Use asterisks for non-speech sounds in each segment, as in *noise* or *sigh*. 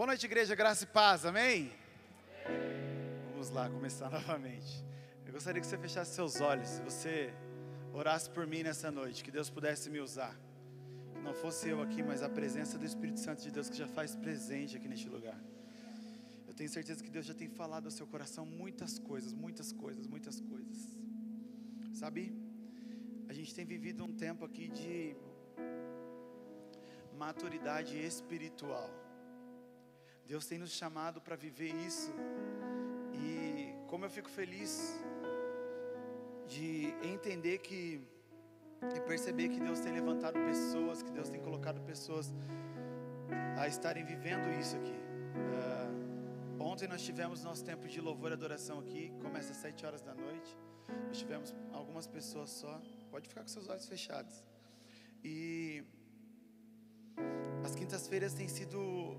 Boa noite, igreja, graça e paz, amém? Vamos lá, começar *laughs* novamente. Eu gostaria que você fechasse seus olhos, se você orasse por mim nessa noite, que Deus pudesse me usar. Que não fosse eu aqui, mas a presença do Espírito Santo de Deus que já faz presente aqui neste lugar. Eu tenho certeza que Deus já tem falado ao seu coração muitas coisas, muitas coisas, muitas coisas. Sabe? A gente tem vivido um tempo aqui de maturidade espiritual. Deus tem nos chamado para viver isso. E como eu fico feliz de entender que e perceber que Deus tem levantado pessoas, que Deus tem colocado pessoas a estarem vivendo isso aqui. Uh, ontem nós tivemos nosso tempo de louvor e adoração aqui, começa às sete horas da noite. Nós tivemos algumas pessoas só. Pode ficar com seus olhos fechados. E as quintas-feiras têm sido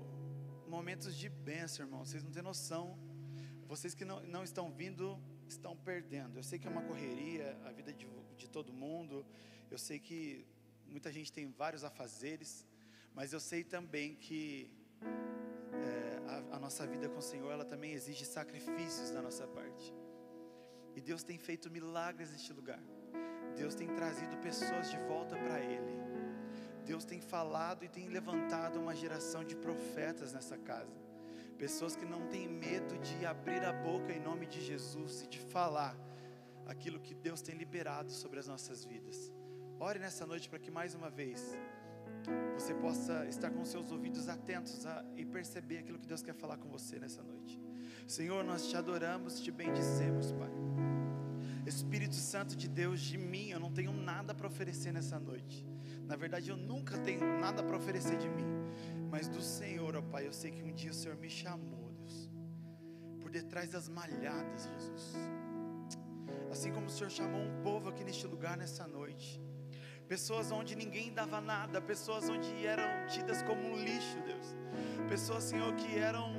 momentos de bênção, irmão. Vocês não têm noção. Vocês que não, não estão vindo, estão perdendo. Eu sei que é uma correria, a vida de, de todo mundo. Eu sei que muita gente tem vários afazeres. Mas eu sei também que é, a, a nossa vida com o Senhor, ela também exige sacrifícios da nossa parte. E Deus tem feito milagres neste lugar. Deus tem trazido pessoas de volta para Ele. Deus tem falado e tem levantado uma geração de profetas nessa casa. Pessoas que não têm medo de abrir a boca em nome de Jesus e de falar aquilo que Deus tem liberado sobre as nossas vidas. Ore nessa noite para que mais uma vez você possa estar com seus ouvidos atentos a, e perceber aquilo que Deus quer falar com você nessa noite. Senhor, nós te adoramos, te bendizemos, Pai. Espírito Santo de Deus, de mim eu não tenho nada para oferecer nessa noite. Na verdade, eu nunca tenho nada para oferecer de mim. Mas do Senhor, ó Pai, eu sei que um dia o Senhor me chamou, Deus, por detrás das malhadas, Jesus. Assim como o Senhor chamou um povo aqui neste lugar nessa noite. Pessoas onde ninguém dava nada, pessoas onde eram tidas como um lixo, Deus. Pessoas, Senhor, que eram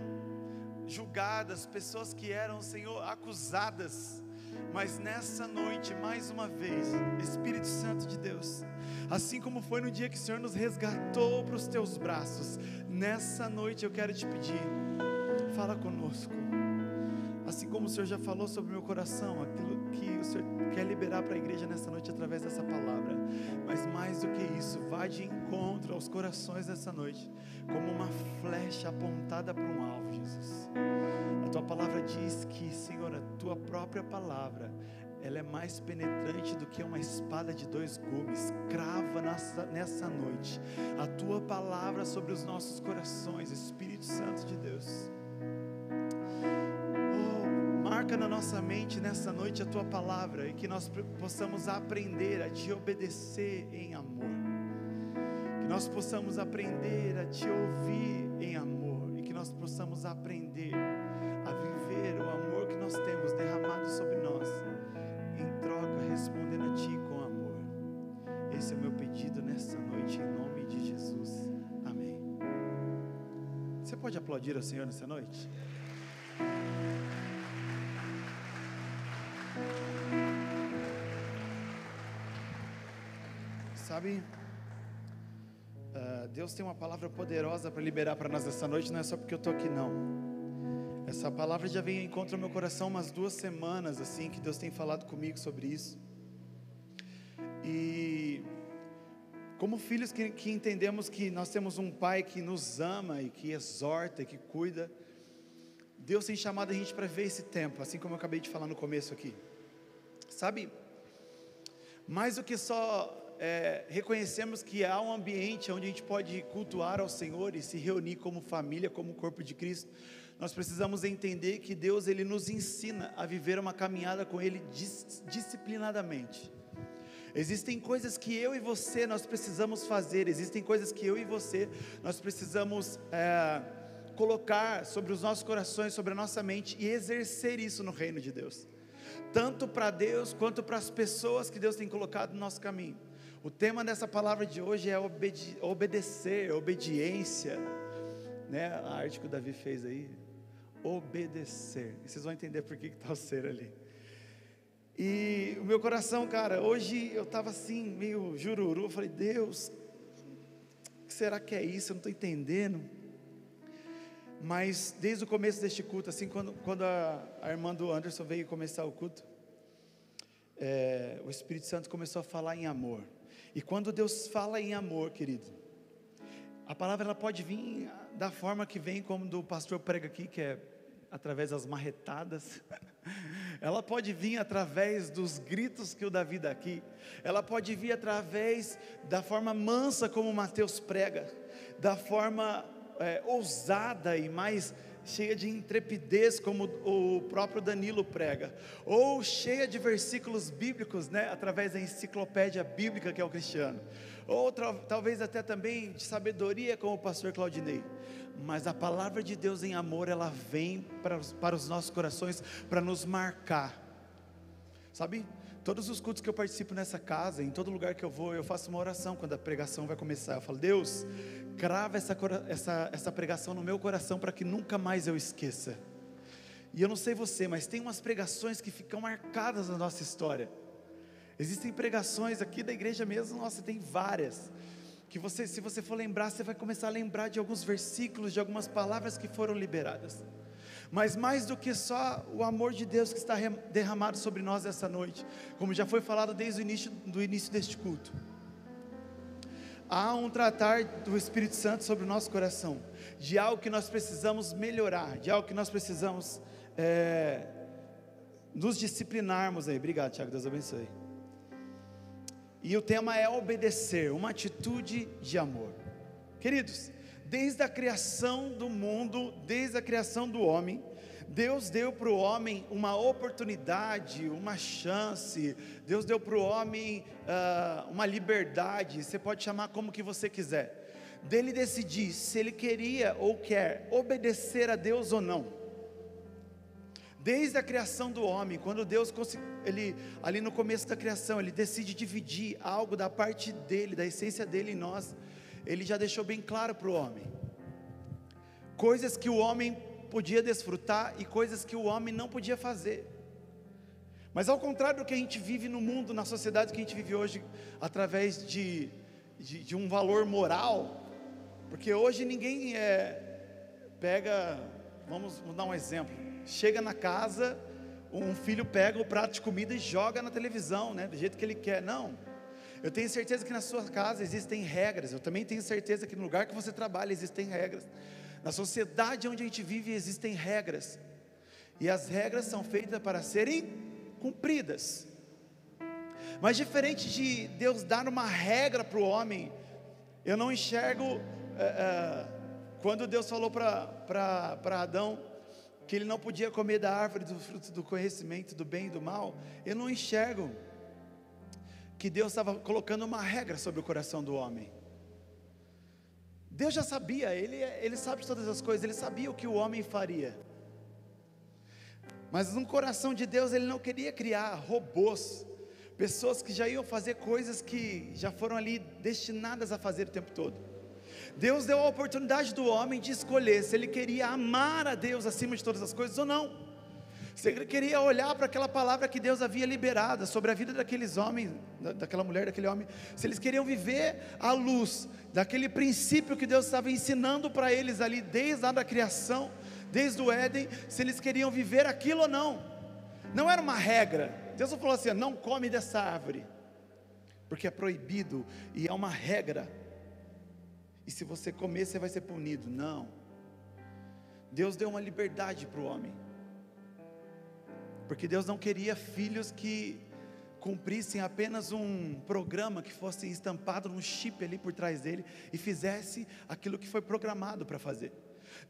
julgadas, pessoas que eram, Senhor, acusadas mas nessa noite, mais uma vez, Espírito Santo de Deus, assim como foi no dia que o Senhor nos resgatou para os teus braços, nessa noite eu quero te pedir, fala conosco. Assim como o Senhor já falou sobre o meu coração, aquilo que o Senhor quer liberar para a igreja nessa noite através dessa palavra. Mas mais do que isso, vá de encontro aos corações dessa noite, como uma flecha apontada para um alvo, Jesus. A tua palavra diz que, Senhor, a tua própria palavra, ela é mais penetrante do que uma espada de dois gumes. Crava nessa, nessa noite a tua palavra sobre os nossos corações, Espírito Santo de Deus marca na nossa mente nessa noite a tua palavra e que nós possamos aprender a te obedecer em amor. Que nós possamos aprender a te ouvir em amor e que nós possamos aprender a viver o amor que nós temos derramado sobre nós, em troca respondendo a ti com amor. Esse é o meu pedido nessa noite em nome de Jesus. Amém. Você pode aplaudir ao Senhor nessa noite? Sabe, uh, Deus tem uma palavra poderosa para liberar para nós essa noite, não é só porque eu estou aqui, não. Essa palavra já veio em encontro ao meu coração umas duas semanas, assim, que Deus tem falado comigo sobre isso. E como filhos que, que, entendemos que nós temos um pai que nos ama e que exorta e que cuida, Deus tem chamado a gente para ver esse tempo, assim como eu acabei de falar no começo aqui. Sabe, mais do que só é, reconhecemos que há um ambiente onde a gente pode cultuar ao Senhor e se reunir como família, como corpo de Cristo, nós precisamos entender que Deus ele nos ensina a viver uma caminhada com Ele dis, disciplinadamente. Existem coisas que eu e você nós precisamos fazer, existem coisas que eu e você nós precisamos é, colocar sobre os nossos corações, sobre a nossa mente e exercer isso no reino de Deus, tanto para Deus quanto para as pessoas que Deus tem colocado no nosso caminho. O tema dessa palavra de hoje é obede obedecer, obediência, né? A arte que o Davi fez aí, obedecer. E vocês vão entender por que está o ser ali. E o meu coração, cara, hoje eu estava assim, meio jururu. Eu falei, Deus, o que será que é isso? Eu não estou entendendo. Mas desde o começo deste culto, assim, quando, quando a, a irmã do Anderson veio começar o culto, é, o Espírito Santo começou a falar em amor. E quando Deus fala em amor, querido, a palavra ela pode vir da forma que vem, como do pastor prega aqui, que é através das marretadas. *laughs* Ela pode vir através dos gritos que o Davi dá aqui. Ela pode vir através da forma mansa como Mateus prega, da forma é, ousada e mais cheia de intrepidez, como o próprio Danilo prega, ou cheia de versículos bíblicos, né, através da enciclopédia bíblica que é o cristiano, ou talvez até também de sabedoria, como o pastor Claudinei. Mas a palavra de Deus em amor, ela vem para, para os nossos corações para nos marcar, sabe? Todos os cultos que eu participo nessa casa, em todo lugar que eu vou, eu faço uma oração quando a pregação vai começar. Eu falo, Deus, crava essa, essa, essa pregação no meu coração para que nunca mais eu esqueça. E eu não sei você, mas tem umas pregações que ficam marcadas na nossa história. Existem pregações aqui da igreja mesmo, nossa, tem várias. Que você, se você for lembrar, você vai começar a lembrar de alguns versículos, de algumas palavras que foram liberadas mas mais do que só o amor de Deus que está derramado sobre nós essa noite, como já foi falado desde o início, do início deste culto. Há um tratar do Espírito Santo sobre o nosso coração, de algo que nós precisamos melhorar, de algo que nós precisamos é, nos disciplinarmos aí. Obrigado, Tiago, Deus abençoe. E o tema é obedecer, uma atitude de amor. Queridos, desde a criação do mundo, desde a criação do homem, Deus deu para o homem uma oportunidade, uma chance, Deus deu para o homem uh, uma liberdade, você pode chamar como que você quiser, dele decidir se ele queria ou quer obedecer a Deus ou não. Desde a criação do homem, quando Deus, ele, ali no começo da criação, ele decide dividir algo da parte dele, da essência dele em nós, ele já deixou bem claro para o homem. Coisas que o homem podia desfrutar e coisas que o homem não podia fazer. Mas ao contrário do que a gente vive no mundo, na sociedade que a gente vive hoje, através de, de, de um valor moral, porque hoje ninguém é, pega, vamos, vamos dar um exemplo, chega na casa, um filho pega o prato de comida e joga na televisão, né, do jeito que ele quer. Não, eu tenho certeza que na sua casa existem regras. Eu também tenho certeza que no lugar que você trabalha existem regras. Na sociedade onde a gente vive existem regras. E as regras são feitas para serem cumpridas. Mas diferente de Deus dar uma regra para o homem, eu não enxergo é, é, quando Deus falou para Adão que ele não podia comer da árvore do fruto do conhecimento do bem e do mal, eu não enxergo que Deus estava colocando uma regra sobre o coração do homem. Deus já sabia, ele, ele sabe todas as coisas, ele sabia o que o homem faria. Mas no coração de Deus, ele não queria criar robôs, pessoas que já iam fazer coisas que já foram ali destinadas a fazer o tempo todo. Deus deu a oportunidade do homem de escolher se ele queria amar a Deus acima de todas as coisas ou não. Você queria olhar para aquela palavra que Deus havia liberado sobre a vida daqueles homens, daquela mulher, daquele homem. Se eles queriam viver à luz daquele princípio que Deus estava ensinando para eles ali desde lá da criação, desde o Éden, se eles queriam viver aquilo ou não. Não era uma regra. Deus não falou assim: não come dessa árvore, porque é proibido e é uma regra. E se você comer, você vai ser punido. Não. Deus deu uma liberdade para o homem porque Deus não queria filhos que cumprissem apenas um programa que fosse estampado num chip ali por trás dele e fizesse aquilo que foi programado para fazer.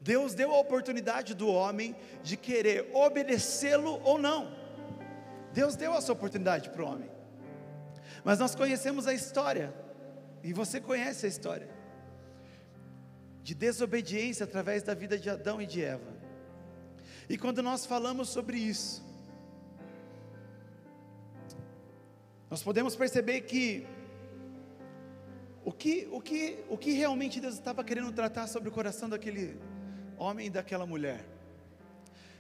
Deus deu a oportunidade do homem de querer obedecê-lo ou não. Deus deu essa oportunidade para o homem. Mas nós conhecemos a história, e você conhece a história, de desobediência através da vida de Adão e de Eva. E quando nós falamos sobre isso, nós podemos perceber que o que, o que, o que realmente Deus estava querendo tratar sobre o coração daquele homem e daquela mulher?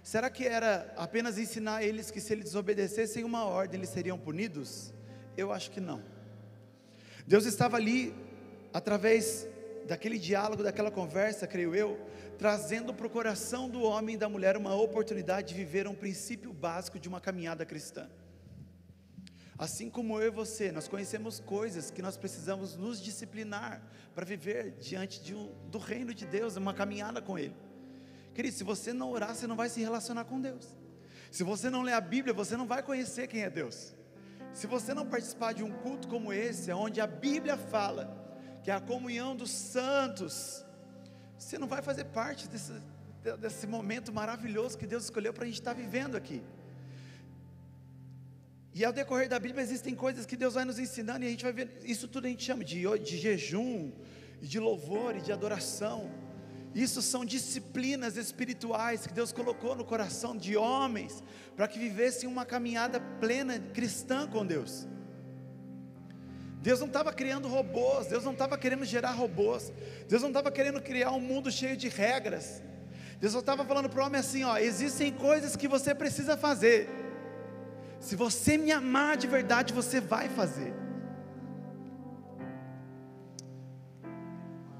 Será que era apenas ensinar eles que se eles desobedecessem uma ordem eles seriam punidos? Eu acho que não. Deus estava ali através daquele diálogo, daquela conversa, creio eu, trazendo para o coração do homem e da mulher uma oportunidade de viver um princípio básico de uma caminhada cristã. Assim como eu e você, nós conhecemos coisas que nós precisamos nos disciplinar para viver diante de um, do reino de Deus, uma caminhada com Ele. Querido, se você não orar, você não vai se relacionar com Deus. Se você não ler a Bíblia, você não vai conhecer quem é Deus. Se você não participar de um culto como esse, onde a Bíblia fala que é a comunhão dos santos, você não vai fazer parte desse, desse momento maravilhoso que Deus escolheu para a gente estar vivendo aqui. E ao decorrer da Bíblia existem coisas que Deus vai nos ensinando e a gente vai ver, isso tudo a gente chama de, de jejum, de louvor e de adoração. Isso são disciplinas espirituais que Deus colocou no coração de homens para que vivessem uma caminhada plena cristã com Deus. Deus não estava criando robôs, Deus não estava querendo gerar robôs, Deus não estava querendo criar um mundo cheio de regras. Deus só estava falando para o homem assim: ó, existem coisas que você precisa fazer. Se você me amar de verdade, você vai fazer.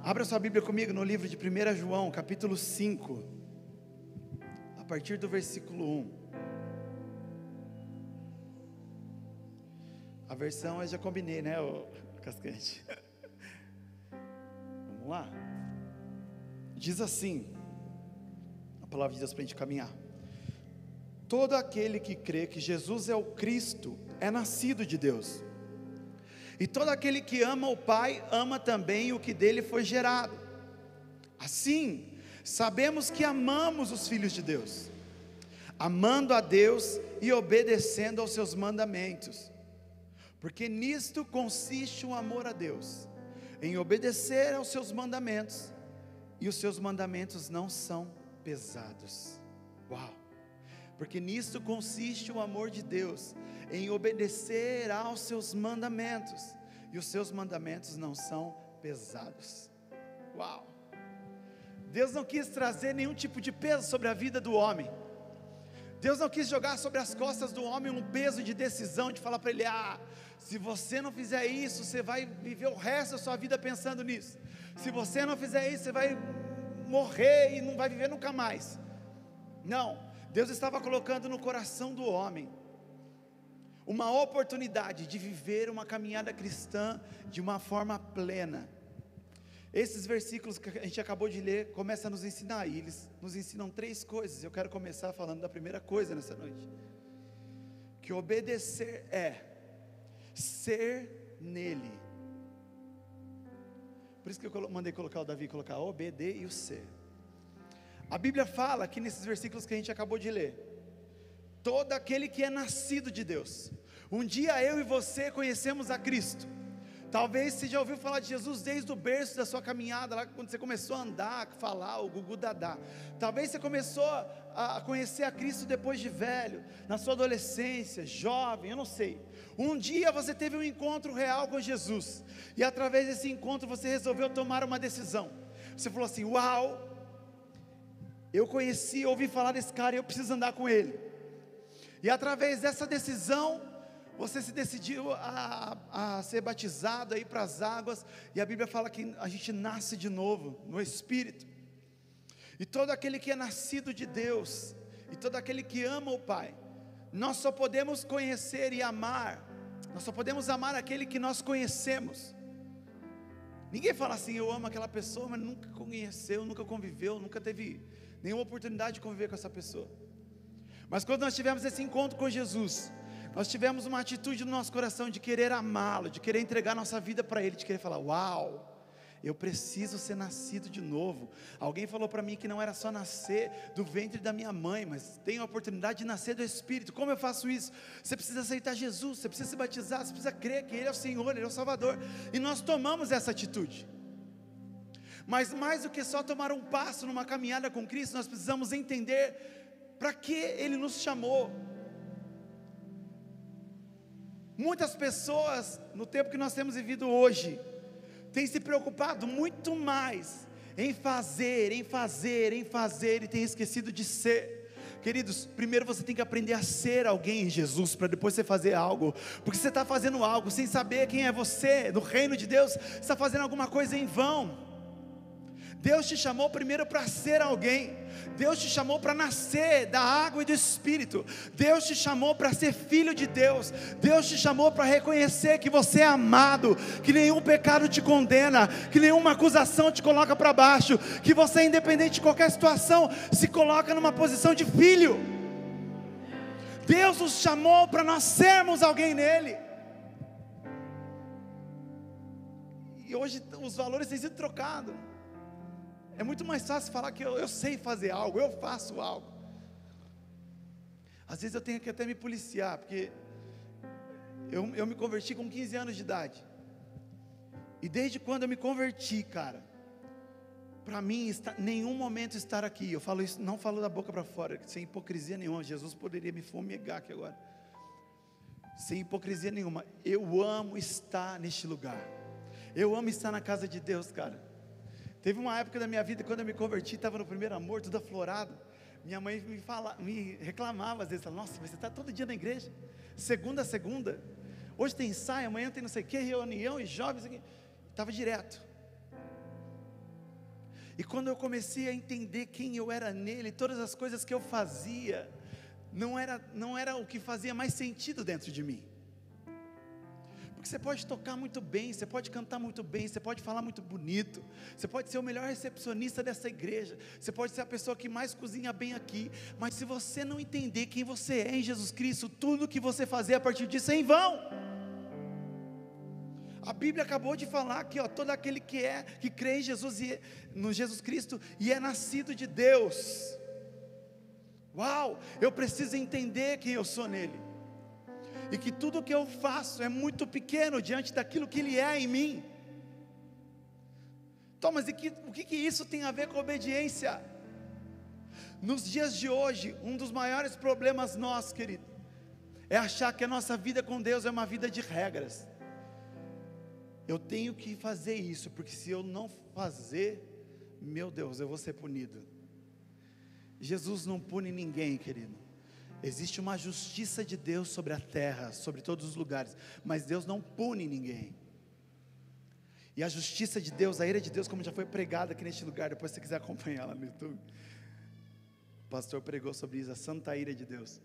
Abra sua Bíblia comigo no livro de 1 João, capítulo 5, a partir do versículo 1. A versão eu já combinei, né, Cascante? Vamos lá. Diz assim, a palavra de Deus para a gente caminhar. Todo aquele que crê que Jesus é o Cristo é nascido de Deus. E todo aquele que ama o Pai, ama também o que dele foi gerado. Assim, sabemos que amamos os filhos de Deus, amando a Deus e obedecendo aos seus mandamentos, porque nisto consiste o amor a Deus, em obedecer aos seus mandamentos, e os seus mandamentos não são pesados. Uau! Porque nisto consiste o amor de Deus, em obedecer aos seus mandamentos, e os seus mandamentos não são pesados. Uau! Deus não quis trazer nenhum tipo de peso sobre a vida do homem. Deus não quis jogar sobre as costas do homem um peso de decisão, de falar para ele: ah, se você não fizer isso, você vai viver o resto da sua vida pensando nisso. Se você não fizer isso, você vai morrer e não vai viver nunca mais. Não, Deus estava colocando no coração do homem uma oportunidade de viver uma caminhada cristã de uma forma plena. Esses versículos que a gente acabou de ler começam a nos ensinar, e eles nos ensinam três coisas. Eu quero começar falando da primeira coisa nessa noite: que obedecer é ser nele. Por isso que eu mandei colocar o Davi colocar o e o C. A Bíblia fala aqui nesses versículos que a gente acabou de ler todo aquele que é nascido de Deus. Um dia eu e você conhecemos a Cristo. Talvez você já ouviu falar de Jesus desde o berço da sua caminhada, lá quando você começou a andar, falar, o gugu dadá. Talvez você começou a conhecer a Cristo depois de velho, na sua adolescência, jovem, eu não sei. Um dia você teve um encontro real com Jesus, e através desse encontro você resolveu tomar uma decisão. Você falou assim: Uau, eu conheci, ouvi falar desse cara e eu preciso andar com ele. E através dessa decisão, você se decidiu a, a ser batizado aí para as águas, e a Bíblia fala que a gente nasce de novo no Espírito. E todo aquele que é nascido de Deus, e todo aquele que ama o Pai, nós só podemos conhecer e amar, nós só podemos amar aquele que nós conhecemos. Ninguém fala assim, eu amo aquela pessoa, mas nunca conheceu, nunca conviveu, nunca teve nenhuma oportunidade de conviver com essa pessoa. Mas quando nós tivemos esse encontro com Jesus, nós tivemos uma atitude no nosso coração de querer amá-lo, de querer entregar nossa vida para Ele, de querer falar: Uau, eu preciso ser nascido de novo. Alguém falou para mim que não era só nascer do ventre da minha mãe, mas tem a oportunidade de nascer do Espírito. Como eu faço isso? Você precisa aceitar Jesus, você precisa se batizar, você precisa crer que Ele é o Senhor, Ele é o Salvador. E nós tomamos essa atitude. Mas mais do que só tomar um passo numa caminhada com Cristo, nós precisamos entender para que Ele nos chamou. Muitas pessoas, no tempo que nós temos vivido hoje, têm se preocupado muito mais em fazer, em fazer, em fazer, e têm esquecido de ser. Queridos, primeiro você tem que aprender a ser alguém em Jesus, para depois você fazer algo, porque você está fazendo algo sem saber quem é você, no reino de Deus, você está fazendo alguma coisa em vão. Deus te chamou primeiro para ser alguém. Deus te chamou para nascer da água e do Espírito. Deus te chamou para ser filho de Deus. Deus te chamou para reconhecer que você é amado, que nenhum pecado te condena, que nenhuma acusação te coloca para baixo, que você, independente de qualquer situação, se coloca numa posição de filho. Deus nos chamou para nós sermos alguém nele. E hoje os valores têm sido trocados. É muito mais fácil falar que eu, eu sei fazer algo, eu faço algo. Às vezes eu tenho que até me policiar, porque eu, eu me converti com 15 anos de idade. E desde quando eu me converti, cara, para mim, está, nenhum momento estar aqui, eu falo isso, não falo da boca para fora, sem hipocrisia nenhuma. Jesus poderia me fumegar aqui agora, sem hipocrisia nenhuma. Eu amo estar neste lugar, eu amo estar na casa de Deus, cara. Teve uma época da minha vida quando eu me converti, estava no primeiro amor, tudo aflorado. Minha mãe me, fala, me reclamava às vezes, nossa, você está todo dia na igreja, segunda a segunda. Hoje tem ensaio, amanhã tem não sei o que, reunião e jovens. Estava direto. E quando eu comecei a entender quem eu era nele, todas as coisas que eu fazia, não era, não era o que fazia mais sentido dentro de mim. Porque você pode tocar muito bem, você pode cantar muito bem, você pode falar muito bonito, você pode ser o melhor recepcionista dessa igreja, você pode ser a pessoa que mais cozinha bem aqui, mas se você não entender quem você é em Jesus Cristo, tudo que você fazer a partir disso é em vão. A Bíblia acabou de falar aqui, ó, todo aquele que é, que crê em Jesus e no Jesus Cristo e é nascido de Deus. Uau, eu preciso entender quem eu sou nele e que tudo que eu faço é muito pequeno diante daquilo que Ele é em mim. Thomas, e que, o que, que isso tem a ver com obediência? Nos dias de hoje, um dos maiores problemas nós, querido, é achar que a nossa vida com Deus é uma vida de regras. Eu tenho que fazer isso, porque se eu não fazer, meu Deus, eu vou ser punido. Jesus não pune ninguém, querido. Existe uma justiça de Deus sobre a terra, sobre todos os lugares, mas Deus não pune ninguém. E a justiça de Deus, a ira de Deus, como já foi pregada aqui neste lugar, depois se você quiser acompanhar lá no YouTube. O pastor pregou sobre isso, a santa ira de Deus.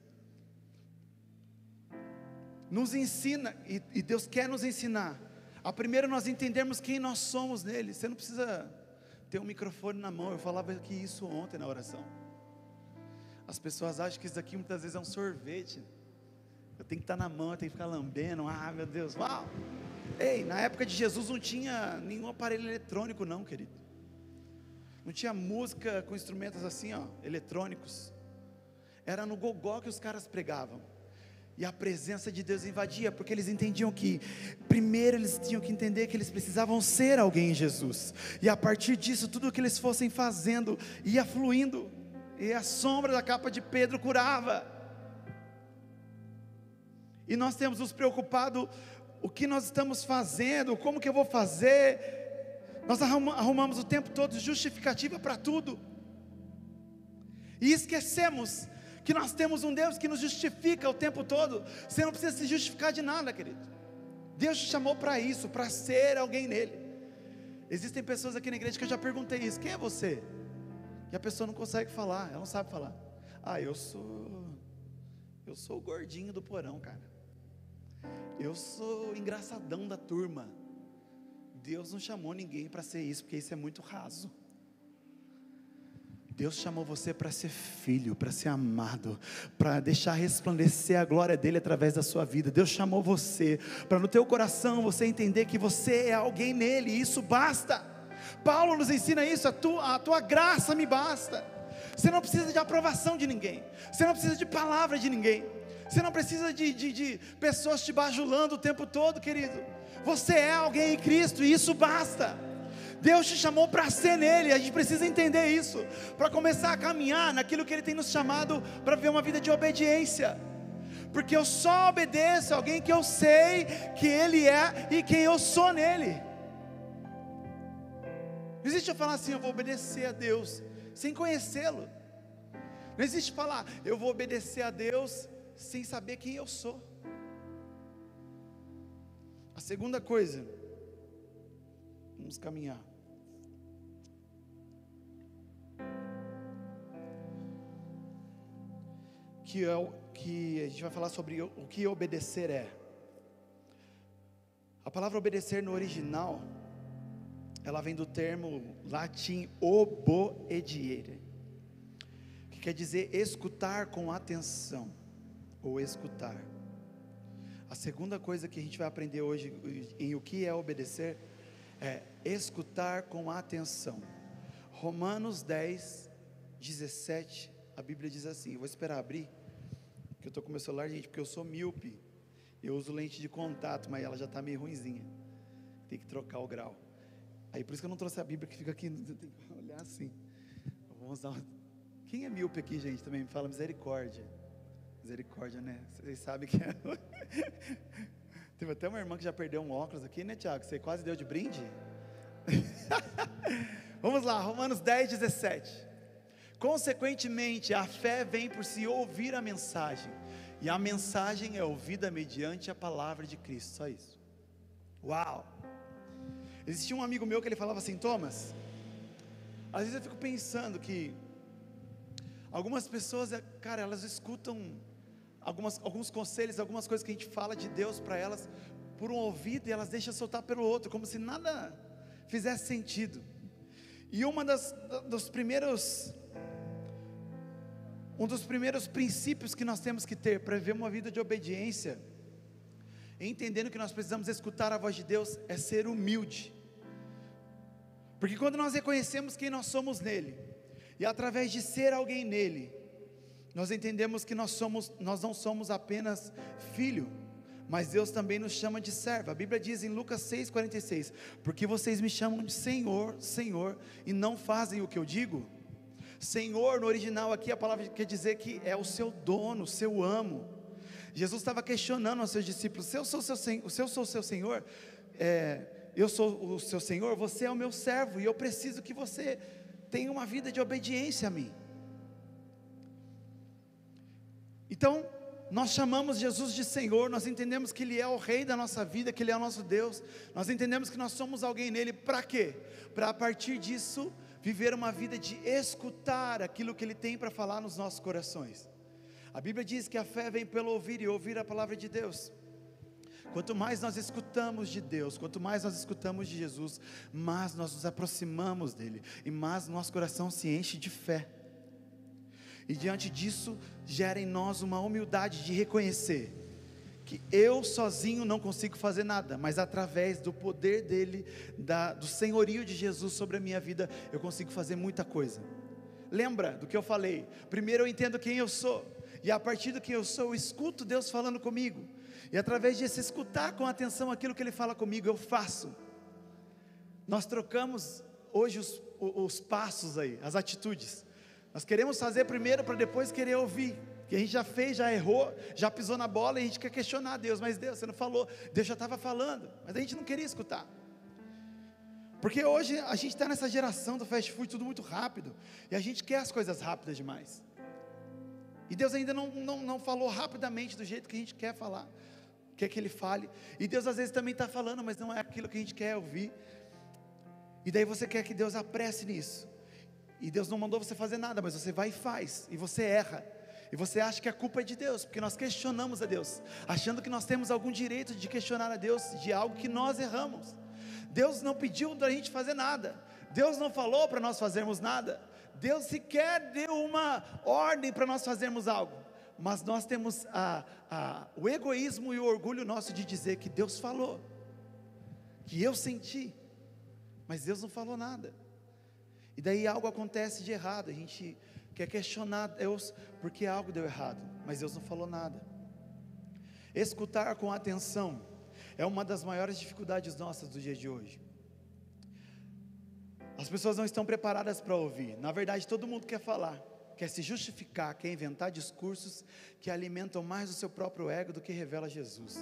Nos ensina, e, e Deus quer nos ensinar, a primeiro nós entendermos quem nós somos nele. Você não precisa ter um microfone na mão, eu falava aqui isso ontem na oração. As pessoas acham que isso aqui muitas vezes é um sorvete. Eu tenho que estar na mão, eu tenho que ficar lambendo. Ah, meu Deus, uau! Ei, na época de Jesus não tinha nenhum aparelho eletrônico, não, querido. Não tinha música com instrumentos assim, ó, eletrônicos. Era no gogó que os caras pregavam. E a presença de Deus invadia, porque eles entendiam que, primeiro, eles tinham que entender que eles precisavam ser alguém em Jesus. E a partir disso, tudo o que eles fossem fazendo ia fluindo e a sombra da capa de Pedro curava. E nós temos nos preocupado o que nós estamos fazendo, como que eu vou fazer. Nós arrumamos o tempo todo justificativa para tudo. E esquecemos que nós temos um Deus que nos justifica o tempo todo. Você não precisa se justificar de nada, querido. Deus te chamou para isso, para ser alguém nele. Existem pessoas aqui na igreja que eu já perguntei isso: quem é você? E a pessoa não consegue falar, ela não sabe falar. Ah, eu sou. Eu sou o gordinho do porão, cara. Eu sou o engraçadão da turma. Deus não chamou ninguém para ser isso, porque isso é muito raso. Deus chamou você para ser filho, para ser amado, para deixar resplandecer a glória dele através da sua vida. Deus chamou você para no teu coração você entender que você é alguém nele, e isso basta. Paulo nos ensina isso: a tua, a tua graça me basta. Você não precisa de aprovação de ninguém, você não precisa de palavra de ninguém, você não precisa de, de, de pessoas te bajulando o tempo todo, querido. Você é alguém em Cristo e isso basta. Deus te chamou para ser nele, a gente precisa entender isso, para começar a caminhar naquilo que Ele tem nos chamado para viver uma vida de obediência, porque eu só obedeço a alguém que eu sei que Ele é e quem eu sou nele. Não existe eu falar assim, eu vou obedecer a Deus, sem conhecê-lo. Não existe falar, eu vou obedecer a Deus, sem saber quem eu sou. A segunda coisa, vamos caminhar. Que, é o, que a gente vai falar sobre o que obedecer é. A palavra obedecer no original ela vem do termo latim oboediere, que quer dizer escutar com atenção, ou escutar. A segunda coisa que a gente vai aprender hoje em o que é obedecer é escutar com atenção. Romanos 10, 17, a Bíblia diz assim: vou esperar abrir, que eu estou com meu celular, gente, porque eu sou míope. Eu uso lente de contato, mas ela já está meio ruinzinha. Tem que trocar o grau. Aí por isso que eu não trouxe a Bíblia que fica aqui, *laughs* tem que olhar assim. Vamos dar uma... Quem é míope aqui, gente? Também me fala misericórdia. Misericórdia, né? Vocês sabem que é. *laughs* Teve até uma irmã que já perdeu um óculos aqui, né, Tiago? Você quase deu de brinde? *laughs* Vamos lá, Romanos 10, 17. Consequentemente, a fé vem por se ouvir a mensagem, e a mensagem é ouvida mediante a palavra de Cristo. Só isso. Uau! Existia um amigo meu que ele falava assim, Thomas. Às vezes eu fico pensando que algumas pessoas, é, cara, elas escutam algumas, alguns conselhos, algumas coisas que a gente fala de Deus para elas por um ouvido e elas deixam soltar pelo outro, como se nada fizesse sentido. E uma das dos primeiros um dos primeiros princípios que nós temos que ter para viver uma vida de obediência, entendendo que nós precisamos escutar a voz de Deus, é ser humilde. Porque quando nós reconhecemos quem nós somos nele, e através de ser alguém nele, nós entendemos que nós, somos, nós não somos apenas filho, mas Deus também nos chama de servo. A Bíblia diz em Lucas 6,46: Porque vocês me chamam de Senhor, Senhor, e não fazem o que eu digo? Senhor, no original aqui, a palavra quer dizer que é o seu dono, o seu amo. Jesus estava questionando aos seus discípulos: se eu sou, seu, se eu sou seu Senhor, é, eu sou o seu Senhor, você é o meu servo, e eu preciso que você tenha uma vida de obediência a mim. Então, nós chamamos Jesus de Senhor, nós entendemos que Ele é o Rei da nossa vida, que Ele é o nosso Deus, nós entendemos que nós somos alguém nele, para quê? Para a partir disso, viver uma vida de escutar aquilo que Ele tem para falar nos nossos corações. A Bíblia diz que a fé vem pelo ouvir e ouvir a palavra de Deus. Quanto mais nós escutamos de Deus, quanto mais nós escutamos de Jesus, mais nós nos aproximamos dele e mais nosso coração se enche de fé. E diante disso, gera em nós uma humildade de reconhecer que eu sozinho não consigo fazer nada, mas através do poder dele, da, do senhorio de Jesus sobre a minha vida, eu consigo fazer muita coisa. Lembra do que eu falei? Primeiro eu entendo quem eu sou, e a partir do que eu sou, eu escuto Deus falando comigo, e através disso escutar com atenção aquilo que Ele fala comigo, eu faço. Nós trocamos hoje os, os passos aí, as atitudes. Nós queremos fazer primeiro para depois querer ouvir. Que a gente já fez, já errou, já pisou na bola e a gente quer questionar Deus. Mas Deus, você não falou. Deus já estava falando, mas a gente não queria escutar. Porque hoje a gente está nessa geração do fast food, tudo muito rápido. E a gente quer as coisas rápidas demais. E Deus ainda não, não, não falou rapidamente do jeito que a gente quer falar. Quer que Ele fale. E Deus às vezes também está falando, mas não é aquilo que a gente quer ouvir. E daí você quer que Deus apresse nisso. E Deus não mandou você fazer nada, mas você vai e faz, e você erra. E você acha que a culpa é de Deus, porque nós questionamos a Deus, achando que nós temos algum direito de questionar a Deus de algo que nós erramos. Deus não pediu para a gente fazer nada, Deus não falou para nós fazermos nada, Deus sequer deu uma ordem para nós fazermos algo, mas nós temos a, a, o egoísmo e o orgulho nosso de dizer que Deus falou, que eu senti, mas Deus não falou nada. E daí algo acontece de errado, a gente quer questionar Deus porque algo deu errado, mas Deus não falou nada. Escutar com atenção é uma das maiores dificuldades nossas do dia de hoje. As pessoas não estão preparadas para ouvir. Na verdade, todo mundo quer falar, quer se justificar, quer inventar discursos que alimentam mais o seu próprio ego do que revela Jesus.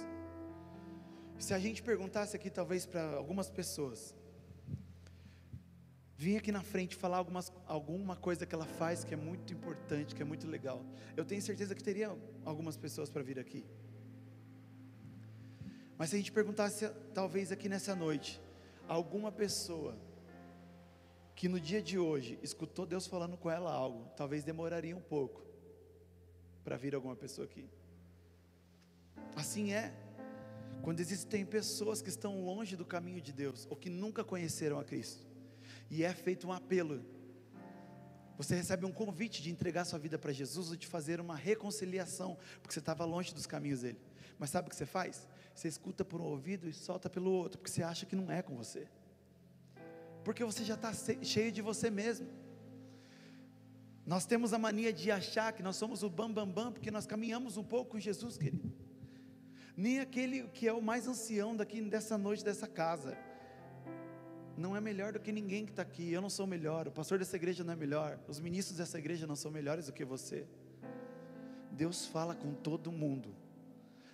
Se a gente perguntasse aqui, talvez para algumas pessoas, Vim aqui na frente falar algumas, alguma coisa que ela faz que é muito importante, que é muito legal. Eu tenho certeza que teria algumas pessoas para vir aqui. Mas se a gente perguntasse, talvez aqui nessa noite, alguma pessoa que no dia de hoje escutou Deus falando com ela algo, talvez demoraria um pouco para vir alguma pessoa aqui. Assim é. Quando existem pessoas que estão longe do caminho de Deus, ou que nunca conheceram a Cristo, e é feito um apelo, você recebe um convite de entregar sua vida para Jesus ou de fazer uma reconciliação, porque você estava longe dos caminhos dele. Mas sabe o que você faz? Você escuta por um ouvido e solta pelo outro, porque você acha que não é com você, porque você já está cheio de você mesmo. Nós temos a mania de achar que nós somos o bam bam bam, porque nós caminhamos um pouco com Jesus, querido nem aquele que é o mais ancião daqui dessa noite, dessa casa. Não é melhor do que ninguém que está aqui. Eu não sou melhor, o pastor dessa igreja não é melhor, os ministros dessa igreja não são melhores do que você. Deus fala com todo mundo.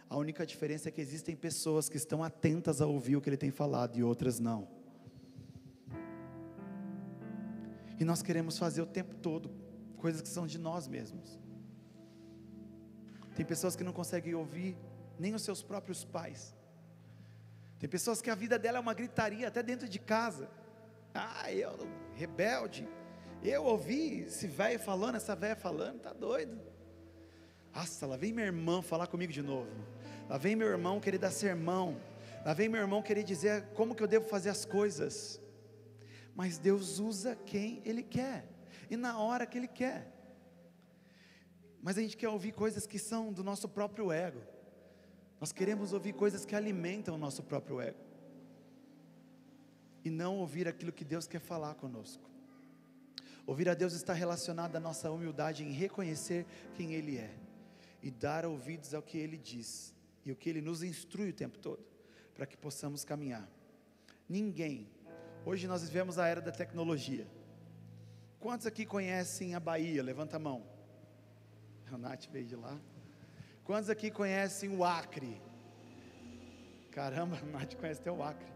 A única diferença é que existem pessoas que estão atentas a ouvir o que ele tem falado e outras não. E nós queremos fazer o tempo todo coisas que são de nós mesmos. Tem pessoas que não conseguem ouvir nem os seus próprios pais. Tem pessoas que a vida dela é uma gritaria até dentro de casa. Ah, eu rebelde. Eu ouvi esse velho falando, essa velha falando, tá doido. Nossa, lá vem minha irmã falar comigo de novo. Lá vem meu irmão querer dar sermão. Lá vem meu irmão querer dizer como que eu devo fazer as coisas. Mas Deus usa quem Ele quer e na hora que Ele quer. Mas a gente quer ouvir coisas que são do nosso próprio ego. Nós queremos ouvir coisas que alimentam o nosso próprio ego. E não ouvir aquilo que Deus quer falar conosco. Ouvir a Deus está relacionado à nossa humildade em reconhecer quem Ele é e dar ouvidos ao que Ele diz e o que Ele nos instrui o tempo todo, para que possamos caminhar. Ninguém, hoje nós vivemos a era da tecnologia. Quantos aqui conhecem a Bahia? Levanta a mão. A Nath veio de lá. Quantos aqui conhecem o Acre? Caramba, *laughs* a Nath conhece até o Acre.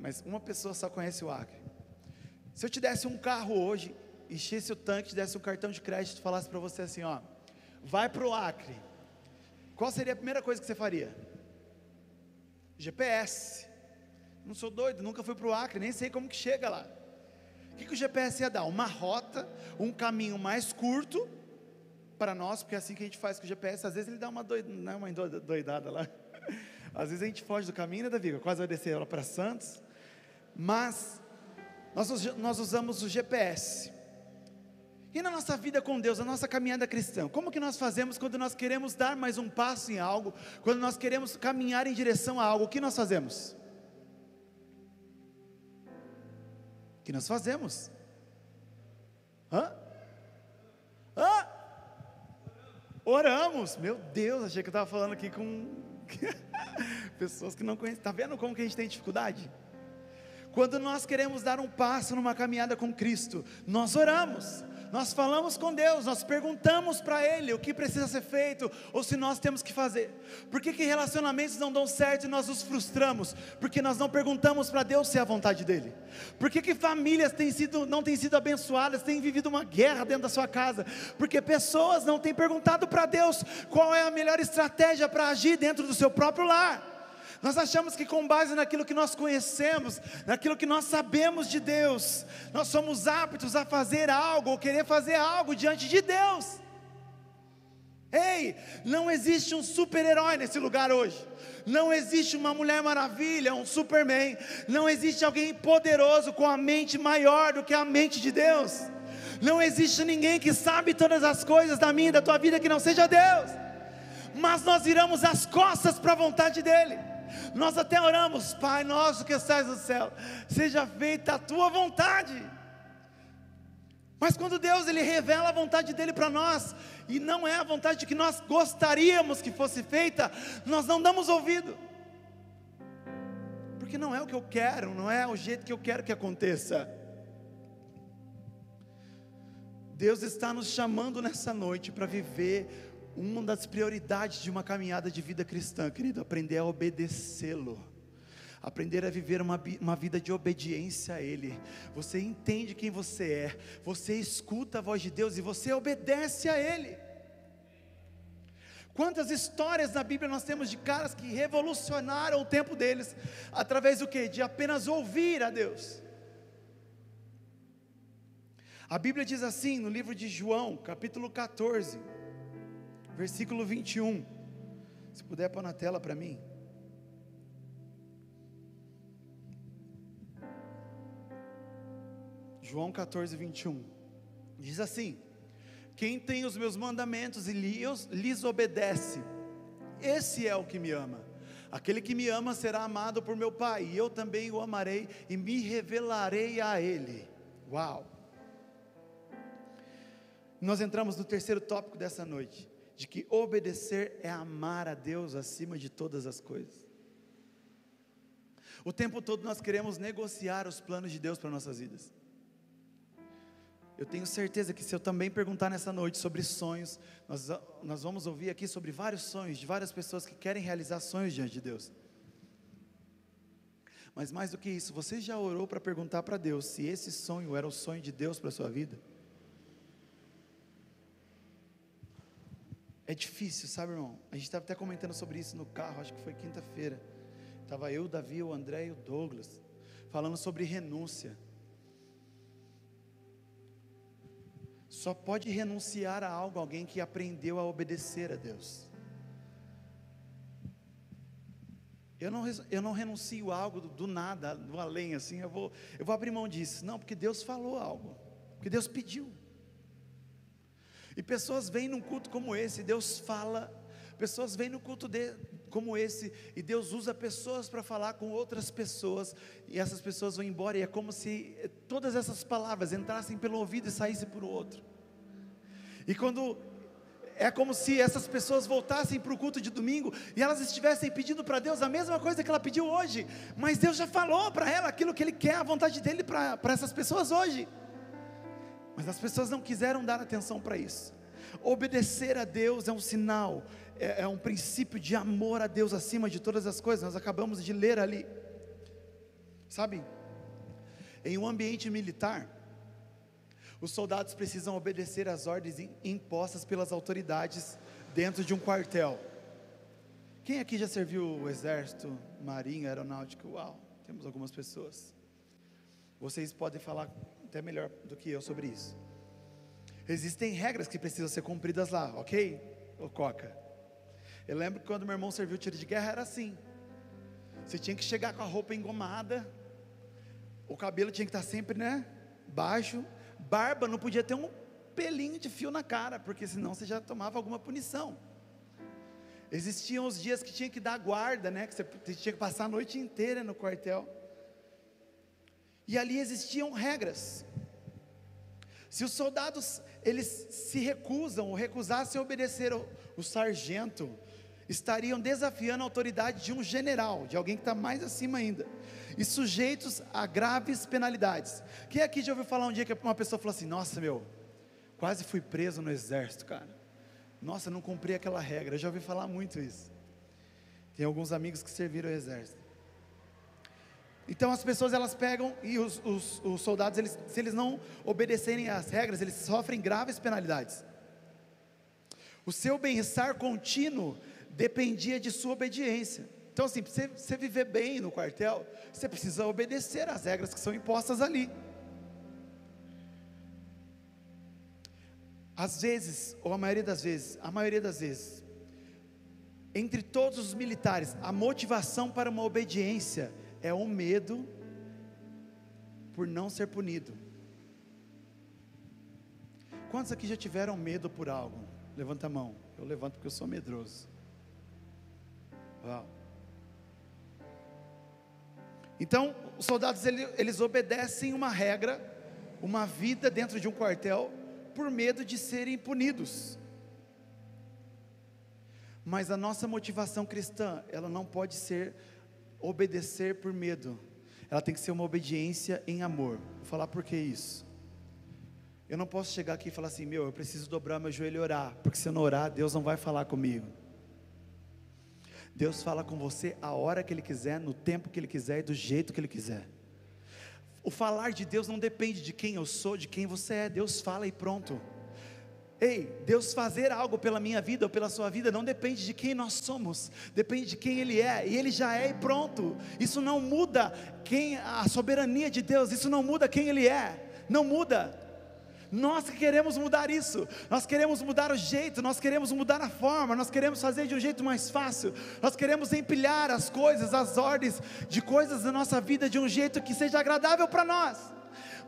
Mas uma pessoa só conhece o Acre. Se eu te desse um carro hoje, enchesse o tanque, te desse um cartão de crédito e falasse para você assim, ó, vai para o Acre. Qual seria a primeira coisa que você faria? GPS. Não sou doido, nunca fui para o Acre, nem sei como que chega lá. O que, que o GPS ia dar? Uma rota, um caminho mais curto para nós, porque é assim que a gente faz com o GPS, às vezes ele dá uma, doida, não é uma doidada lá. *laughs* Às vezes a gente foge do caminho, né, Davi? Quase vai descer lá para Santos. Mas nós, nós usamos o GPS. E na nossa vida com Deus, a nossa caminhada cristã, como que nós fazemos quando nós queremos dar mais um passo em algo, quando nós queremos caminhar em direção a algo, o que nós fazemos? Que nós fazemos? Hã? Hã? Oramos, meu Deus, achei que eu estava falando aqui com *laughs* pessoas que não conhecem. Está vendo como que a gente tem dificuldade? Quando nós queremos dar um passo numa caminhada com Cristo, nós oramos nós falamos com Deus, nós perguntamos para Ele o que precisa ser feito, ou se nós temos que fazer. Por que, que relacionamentos não dão certo e nós nos frustramos? Porque nós não perguntamos para Deus se é a vontade dEle. Por que, que famílias têm sido, não têm sido abençoadas, têm vivido uma guerra dentro da sua casa? Porque pessoas não têm perguntado para Deus qual é a melhor estratégia para agir dentro do seu próprio lar. Nós achamos que com base naquilo que nós conhecemos, naquilo que nós sabemos de Deus, nós somos aptos a fazer algo ou querer fazer algo diante de Deus. Ei, não existe um super-herói nesse lugar hoje. Não existe uma Mulher Maravilha, um Superman. Não existe alguém poderoso com a mente maior do que a mente de Deus. Não existe ninguém que sabe todas as coisas da minha e da tua vida que não seja Deus. Mas nós viramos as costas para a vontade dEle. Nós até oramos, Pai nosso que estás no céu, seja feita a tua vontade. Mas quando Deus ele revela a vontade dele para nós, e não é a vontade que nós gostaríamos que fosse feita, nós não damos ouvido. Porque não é o que eu quero, não é o jeito que eu quero que aconteça. Deus está nos chamando nessa noite para viver uma das prioridades de uma caminhada de vida cristã, querido, aprender a obedecê-lo. Aprender a viver uma, uma vida de obediência a Ele. Você entende quem você é, você escuta a voz de Deus e você obedece a Ele. Quantas histórias na Bíblia nós temos de caras que revolucionaram o tempo deles através do que? De apenas ouvir a Deus. A Bíblia diz assim no livro de João, capítulo 14 versículo 21. Se puder pôr na tela para mim. João 14, 21. Diz assim: Quem tem os meus mandamentos e lhes obedece, esse é o que me ama. Aquele que me ama será amado por meu Pai, e eu também o amarei e me revelarei a Ele. Uau! Nós entramos no terceiro tópico dessa noite, de que obedecer é amar a Deus acima de todas as coisas. O tempo todo nós queremos negociar os planos de Deus para nossas vidas. Eu tenho certeza que se eu também perguntar nessa noite sobre sonhos, nós, nós vamos ouvir aqui sobre vários sonhos de várias pessoas que querem realizar sonhos diante de Deus. Mas mais do que isso, você já orou para perguntar para Deus se esse sonho era o sonho de Deus para a sua vida? É difícil, sabe, irmão? A gente estava até comentando sobre isso no carro, acho que foi quinta-feira. Estava eu, o Davi, o André e o Douglas, falando sobre renúncia. Só pode renunciar a algo alguém que aprendeu a obedecer a Deus. Eu não, eu não renuncio a algo do, do, nada, do além, assim, eu vou, eu vou abrir mão disso. Não, porque Deus falou algo, porque Deus pediu. E pessoas vêm num culto como esse, Deus fala, pessoas vêm no culto de, como esse, e Deus usa pessoas para falar com outras pessoas, e essas pessoas vão embora, e é como se todas essas palavras entrassem pelo ouvido e saíssem por outro. E quando é como se essas pessoas voltassem para o culto de domingo e elas estivessem pedindo para Deus a mesma coisa que ela pediu hoje, mas Deus já falou para ela aquilo que Ele quer, a vontade dele para essas pessoas hoje. Mas as pessoas não quiseram dar atenção para isso. Obedecer a Deus é um sinal, é, é um princípio de amor a Deus acima de todas as coisas. Nós acabamos de ler ali, sabe? Em um ambiente militar, os soldados precisam obedecer às ordens impostas pelas autoridades dentro de um quartel. Quem aqui já serviu o exército, marinha, aeronáutica? Uau, temos algumas pessoas. Vocês podem falar até melhor do que eu sobre isso. Existem regras que precisam ser cumpridas lá, ok? Ô Coca. Eu lembro que quando meu irmão serviu tiro de guerra era assim. Você tinha que chegar com a roupa engomada, o cabelo tinha que estar sempre, né? Baixo, barba não podia ter um pelinho de fio na cara, porque senão você já tomava alguma punição. Existiam os dias que tinha que dar guarda, né? Que você tinha que passar a noite inteira no quartel. E ali existiam regras. Se os soldados eles se recusam ou recusassem a obedecer o, o sargento, estariam desafiando a autoridade de um general, de alguém que está mais acima ainda, e sujeitos a graves penalidades. Quem aqui já ouviu falar um dia que uma pessoa falou assim: Nossa, meu, quase fui preso no exército, cara. Nossa, não cumpri aquela regra. Eu já ouvi falar muito isso. Tem alguns amigos que serviram o exército. Então as pessoas elas pegam e os, os, os soldados, eles, se eles não obedecerem às regras, eles sofrem graves penalidades. O seu bem-estar contínuo dependia de sua obediência. Então, assim, para você, você viver bem no quartel, você precisa obedecer às regras que são impostas ali. Às vezes, ou a maioria das vezes, a maioria das vezes, entre todos os militares, a motivação para uma obediência é o medo por não ser punido. Quantos aqui já tiveram medo por algo? Levanta a mão. Eu levanto porque eu sou medroso. Uau. Então, os soldados eles, eles obedecem uma regra, uma vida dentro de um quartel, por medo de serem punidos. Mas a nossa motivação cristã, ela não pode ser obedecer por medo, ela tem que ser uma obediência em amor. Vou falar por que isso. Eu não posso chegar aqui e falar assim, meu, eu preciso dobrar meu joelho e orar, porque se eu não orar, Deus não vai falar comigo. Deus fala com você a hora que Ele quiser, no tempo que Ele quiser e do jeito que Ele quiser. O falar de Deus não depende de quem eu sou, de quem você é. Deus fala e pronto. Ei, Deus fazer algo pela minha vida ou pela sua vida não depende de quem nós somos, depende de quem Ele é, e Ele já é e pronto. Isso não muda quem a soberania de Deus, isso não muda quem Ele é, não muda. Nós que queremos mudar isso, nós queremos mudar o jeito, nós queremos mudar a forma, nós queremos fazer de um jeito mais fácil, nós queremos empilhar as coisas, as ordens de coisas da nossa vida de um jeito que seja agradável para nós.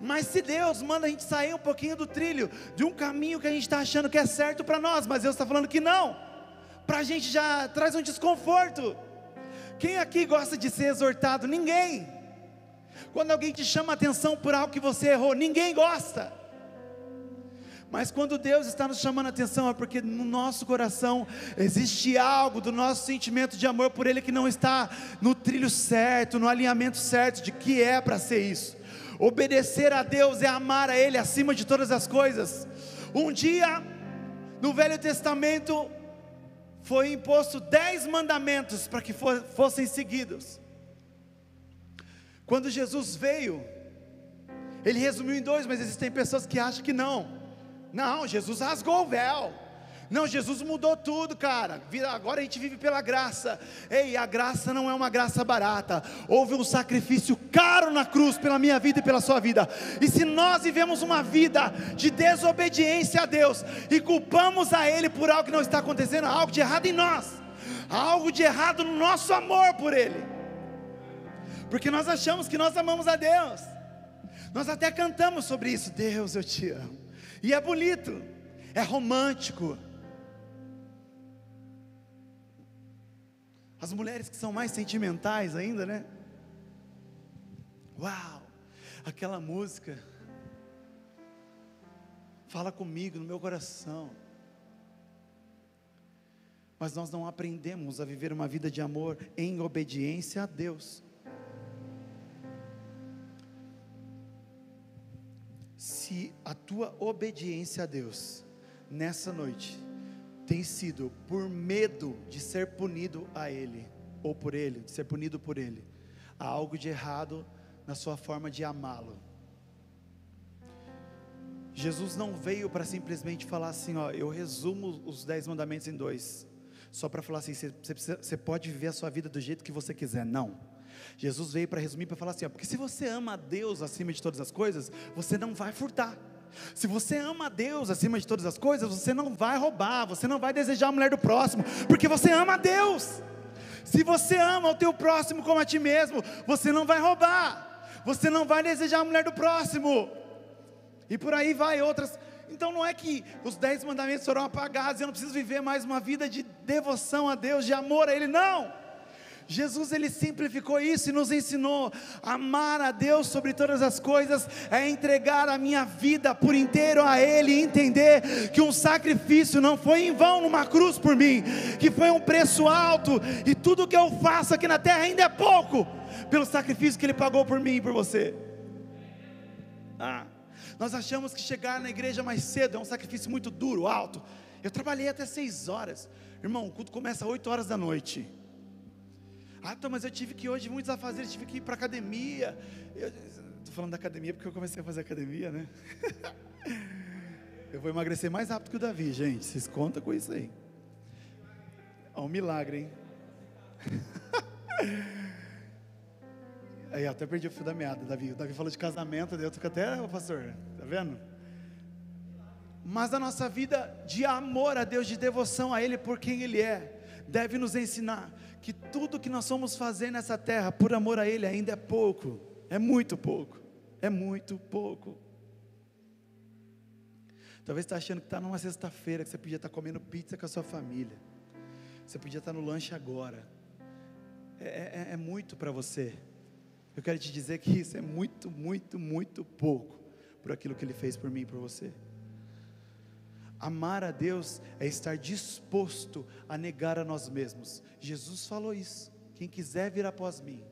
Mas se Deus manda a gente sair um pouquinho do trilho, de um caminho que a gente está achando que é certo para nós, mas Deus está falando que não, para a gente já traz um desconforto. Quem aqui gosta de ser exortado? Ninguém. Quando alguém te chama a atenção por algo que você errou, ninguém gosta. Mas quando Deus está nos chamando a atenção, é porque no nosso coração existe algo do nosso sentimento de amor por Ele que não está no trilho certo, no alinhamento certo de que é para ser isso. Obedecer a Deus é amar a Ele acima de todas as coisas. Um dia, no Velho Testamento, foi imposto dez mandamentos para que fossem seguidos. Quando Jesus veio, ele resumiu em dois, mas existem pessoas que acham que não. Não, Jesus rasgou o véu. Não, Jesus mudou tudo, cara. Agora a gente vive pela graça. Ei, a graça não é uma graça barata. Houve um sacrifício caro na cruz pela minha vida e pela sua vida. E se nós vivemos uma vida de desobediência a Deus e culpamos a Ele por algo que não está acontecendo, algo de errado em nós, algo de errado no nosso amor por Ele. Porque nós achamos que nós amamos a Deus. Nós até cantamos sobre isso. Deus, eu te amo. E é bonito, é romântico. As mulheres que são mais sentimentais ainda, né? Uau! Aquela música fala comigo no meu coração. Mas nós não aprendemos a viver uma vida de amor em obediência a Deus. se a tua obediência a Deus nessa noite tem sido por medo de ser punido a Ele, ou por Ele, de ser punido por Ele, há algo de errado na sua forma de amá-lo. Jesus não veio para simplesmente falar assim, ó, eu resumo os dez mandamentos em dois, só para falar assim, você, pode viver a sua vida do jeito que você quiser, não. Jesus veio para resumir, para falar assim: ó, porque se você ama a Deus acima de todas as coisas, você não vai furtar. Se você ama a Deus acima de todas as coisas, você não vai roubar, você não vai desejar a mulher do próximo, porque você ama a Deus. Se você ama o teu próximo como a ti mesmo, você não vai roubar, você não vai desejar a mulher do próximo, e por aí vai outras. Então não é que os dez mandamentos foram apagados, eu não preciso viver mais uma vida de devoção a Deus, de amor a Ele, não. Jesus ele simplificou isso e nos ensinou: amar a Deus sobre todas as coisas é entregar a minha vida por inteiro a Ele e entender que um sacrifício não foi em vão numa cruz por mim, que foi um preço alto e tudo que eu faço aqui na terra ainda é pouco pelo sacrifício que Ele pagou por mim e por você. Ah, nós achamos que chegar na igreja mais cedo é um sacrifício muito duro, alto. Eu trabalhei até seis horas, irmão. O culto começa às oito horas da noite. Ah, então, mas eu tive que hoje muitos afazeres, tive que ir para academia. Estou falando da academia porque eu comecei a fazer academia, né? *laughs* eu vou emagrecer mais rápido que o Davi, gente. Vocês contam com isso aí. É um milagre, hein? *laughs* aí, até perdi o fio da meada, Davi. O Davi falou de casamento, eu tô até, o pastor, tá vendo? Mas a nossa vida de amor a Deus, de devoção a Ele por quem Ele é, deve nos ensinar tudo que nós somos fazer nessa terra por amor a Ele ainda é pouco, é muito pouco, é muito pouco. Talvez está achando que está numa sexta-feira, que você podia estar tá comendo pizza com a sua família, você podia estar tá no lanche agora, é, é, é muito para você. Eu quero te dizer que isso é muito, muito, muito pouco por aquilo que Ele fez por mim e por você. Amar a Deus é estar disposto a negar a nós mesmos. Jesus falou isso. Quem quiser vir após mim,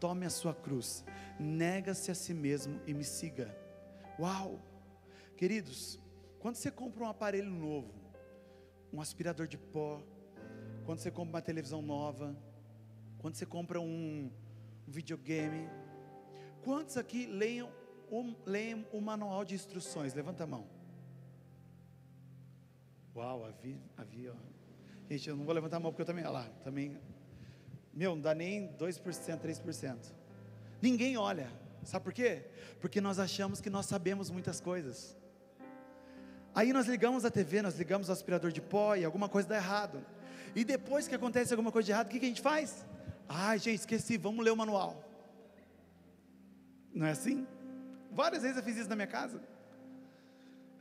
tome a sua cruz, nega-se a si mesmo e me siga. Uau! Queridos, quando você compra um aparelho novo, um aspirador de pó, quando você compra uma televisão nova, quando você compra um videogame, quantos aqui leiam um, o manual de instruções? Levanta a mão. Uau, havia, havia. Gente, eu não vou levantar a mão porque eu também, olha lá, também. Meu, não dá nem 2%, 3%. Ninguém olha. Sabe por quê? Porque nós achamos que nós sabemos muitas coisas. Aí nós ligamos a TV, nós ligamos o aspirador de pó e alguma coisa dá errado. E depois que acontece alguma coisa de errado, o que, que a gente faz? Ai, gente, esqueci, vamos ler o manual. Não é assim? Várias vezes eu fiz isso na minha casa.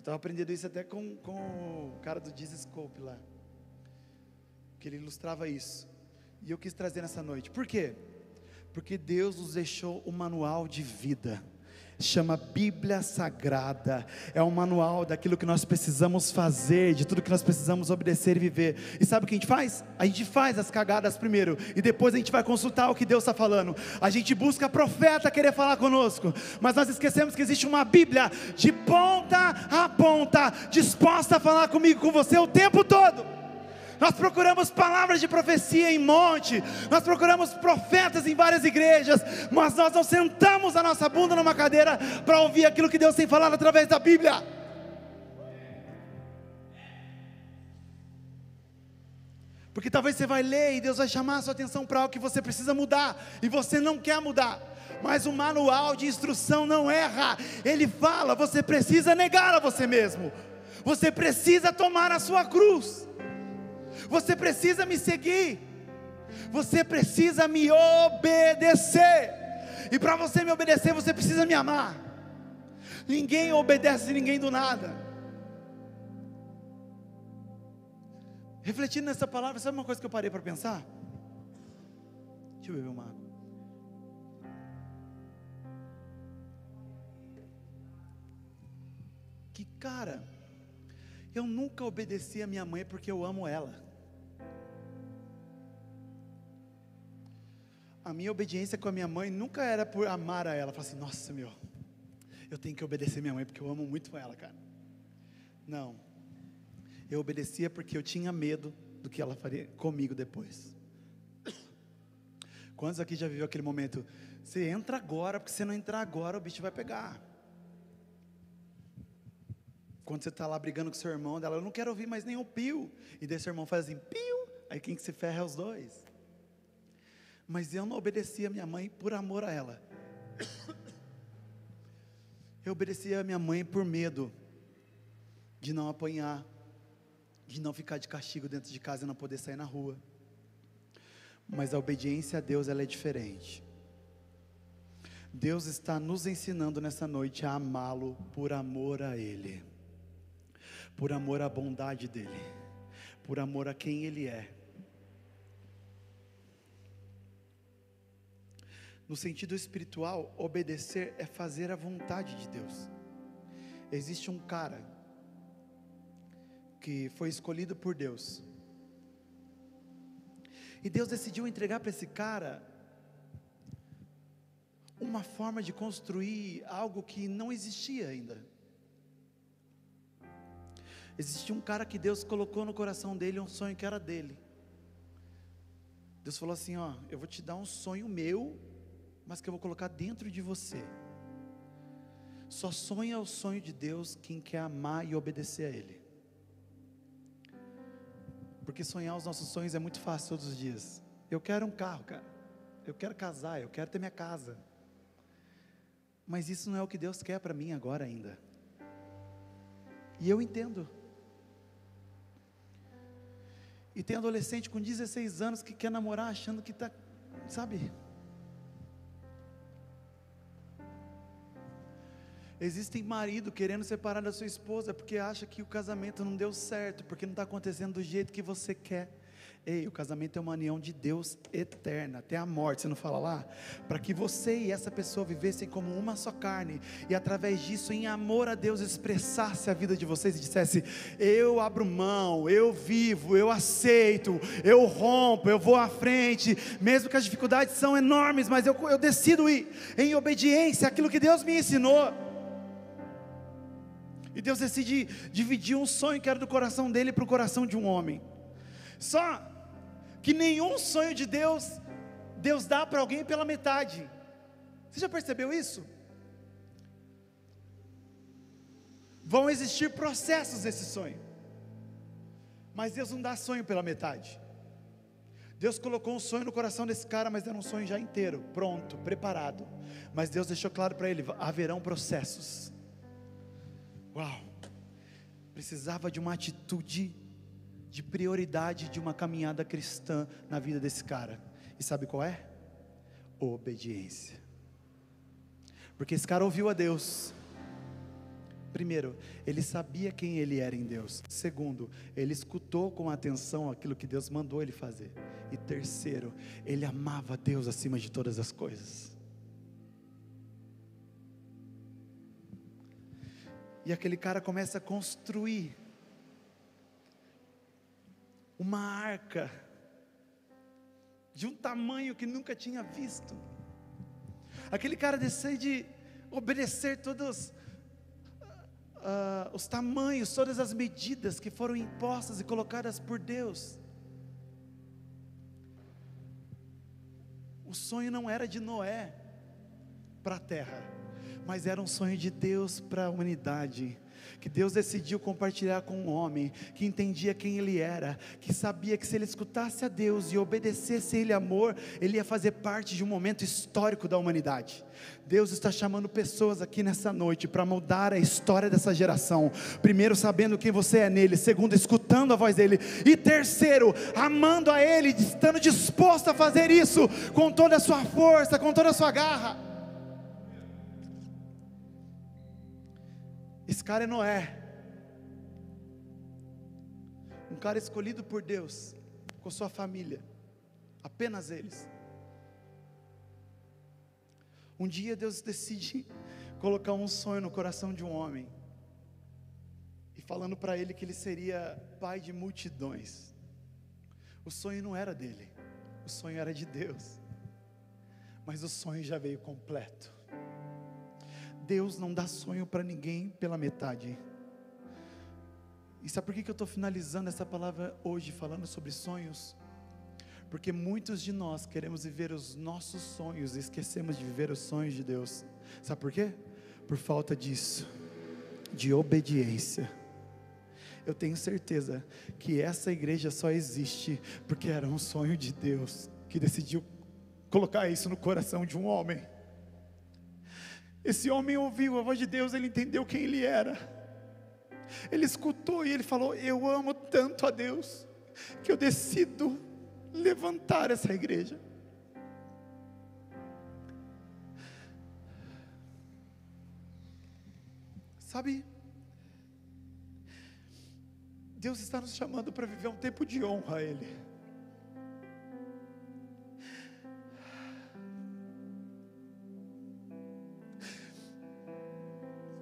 Estava aprendendo isso até com, com o cara do Dizscope lá. Que ele ilustrava isso. E eu quis trazer nessa noite. Por quê? Porque Deus nos deixou um manual de vida chama Bíblia Sagrada. É um manual daquilo que nós precisamos fazer, de tudo que nós precisamos obedecer e viver. E sabe o que a gente faz? A gente faz as cagadas primeiro e depois a gente vai consultar o que Deus está falando. A gente busca profeta querer falar conosco, mas nós esquecemos que existe uma Bíblia de ponta a ponta, disposta a falar comigo, com você o tempo todo. Nós procuramos palavras de profecia em monte, nós procuramos profetas em várias igrejas, mas nós não sentamos a nossa bunda numa cadeira para ouvir aquilo que Deus tem falado através da Bíblia. Porque talvez você vai ler e Deus vai chamar a sua atenção para algo que você precisa mudar e você não quer mudar. Mas o manual de instrução não erra. Ele fala, você precisa negar a você mesmo. Você precisa tomar a sua cruz. Você precisa me seguir. Você precisa me obedecer. E para você me obedecer, você precisa me amar. Ninguém obedece ninguém do nada. Refletindo nessa palavra, sabe uma coisa que eu parei para pensar? Deixa eu beber uma água. Que cara, eu nunca obedeci a minha mãe porque eu amo ela. A minha obediência com a minha mãe nunca era por amar a ela. Falar assim, nossa, meu, eu tenho que obedecer minha mãe porque eu amo muito ela, cara. Não. Eu obedecia porque eu tinha medo do que ela faria comigo depois. *coughs* Quantos aqui já viveu aquele momento? Você entra agora, porque se não entrar agora, o bicho vai pegar. Quando você está lá brigando com seu irmão, dela, eu não quero ouvir mais nenhum pio. E daí seu irmão faz assim, pio. Aí quem que se ferra é os dois. Mas eu não obedecia a minha mãe por amor a ela. Eu obedecia a minha mãe por medo de não apanhar, de não ficar de castigo dentro de casa e não poder sair na rua. Mas a obediência a Deus ela é diferente. Deus está nos ensinando nessa noite a amá-lo por amor a Ele, por amor à bondade dEle, por amor a quem Ele é. No sentido espiritual, obedecer é fazer a vontade de Deus. Existe um cara que foi escolhido por Deus. E Deus decidiu entregar para esse cara uma forma de construir algo que não existia ainda. Existia um cara que Deus colocou no coração dele um sonho que era dele. Deus falou assim: Ó, eu vou te dar um sonho meu mas que eu vou colocar dentro de você. Só sonha o sonho de Deus quem quer amar e obedecer a Ele. Porque sonhar os nossos sonhos é muito fácil todos os dias. Eu quero um carro, cara. Eu quero casar, eu quero ter minha casa. Mas isso não é o que Deus quer para mim agora ainda. E eu entendo. E tem adolescente com 16 anos que quer namorar achando que está, sabe, Existem marido querendo separar da sua esposa porque acha que o casamento não deu certo, porque não está acontecendo do jeito que você quer. Ei, o casamento é uma união de Deus eterna, até a morte, você não fala lá? Para que você e essa pessoa vivessem como uma só carne, e através disso, em amor a Deus, expressasse a vida de vocês e dissesse: Eu abro mão, eu vivo, eu aceito, eu rompo, eu vou à frente, mesmo que as dificuldades são enormes, mas eu, eu decido ir em obediência àquilo que Deus me ensinou. E Deus decide dividir um sonho que era do coração dele para o coração de um homem. Só que nenhum sonho de Deus, Deus dá para alguém pela metade. Você já percebeu isso? Vão existir processos desse sonho. Mas Deus não dá sonho pela metade. Deus colocou um sonho no coração desse cara, mas era um sonho já inteiro, pronto, preparado. Mas Deus deixou claro para ele: haverão processos. Uau! precisava de uma atitude de prioridade de uma caminhada cristã na vida desse cara. E sabe qual é? Obediência. Porque esse cara ouviu a Deus. Primeiro, ele sabia quem ele era em Deus. Segundo, ele escutou com atenção aquilo que Deus mandou ele fazer. E terceiro, ele amava Deus acima de todas as coisas. E aquele cara começa a construir uma arca de um tamanho que nunca tinha visto. Aquele cara decide obedecer todos uh, os tamanhos, todas as medidas que foram impostas e colocadas por Deus. O sonho não era de Noé para a terra, mas era um sonho de Deus para a humanidade que Deus decidiu compartilhar com um homem que entendia quem ele era, que sabia que se ele escutasse a Deus e obedecesse a Ele amor, ele ia fazer parte de um momento histórico da humanidade. Deus está chamando pessoas aqui nessa noite para mudar a história dessa geração. Primeiro, sabendo quem você é nele. Segundo, escutando a voz dele. E terceiro, amando a Ele, estando disposto a fazer isso com toda a sua força, com toda a sua garra. Esse cara é Noé. Um cara escolhido por Deus, com sua família, apenas eles. Um dia Deus decide *laughs* colocar um sonho no coração de um homem, e falando para ele que ele seria pai de multidões. O sonho não era dele, o sonho era de Deus, mas o sonho já veio completo. Deus não dá sonho para ninguém pela metade. E sabe por que eu estou finalizando essa palavra hoje, falando sobre sonhos? Porque muitos de nós queremos viver os nossos sonhos e esquecemos de viver os sonhos de Deus. Sabe por quê? Por falta disso, de obediência. Eu tenho certeza que essa igreja só existe porque era um sonho de Deus que decidiu colocar isso no coração de um homem. Esse homem ouviu a voz de Deus, ele entendeu quem ele era. Ele escutou e ele falou: Eu amo tanto a Deus, que eu decido levantar essa igreja. Sabe, Deus está nos chamando para viver um tempo de honra a Ele.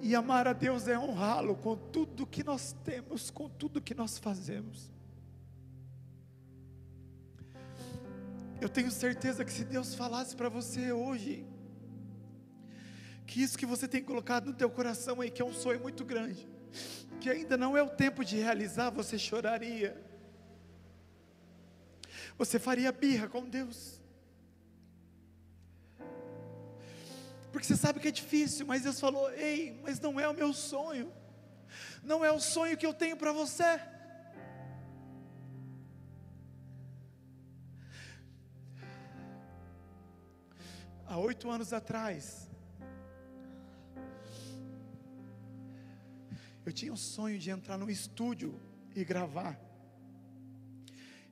E amar a Deus é honrá-lo com tudo que nós temos, com tudo que nós fazemos. Eu tenho certeza que se Deus falasse para você hoje, que isso que você tem colocado no teu coração aí, que é um sonho muito grande, que ainda não é o tempo de realizar, você choraria. Você faria birra com Deus. Porque você sabe que é difícil, mas Deus falou: ei, mas não é o meu sonho, não é o sonho que eu tenho para você. Há oito anos atrás, eu tinha o sonho de entrar no estúdio e gravar.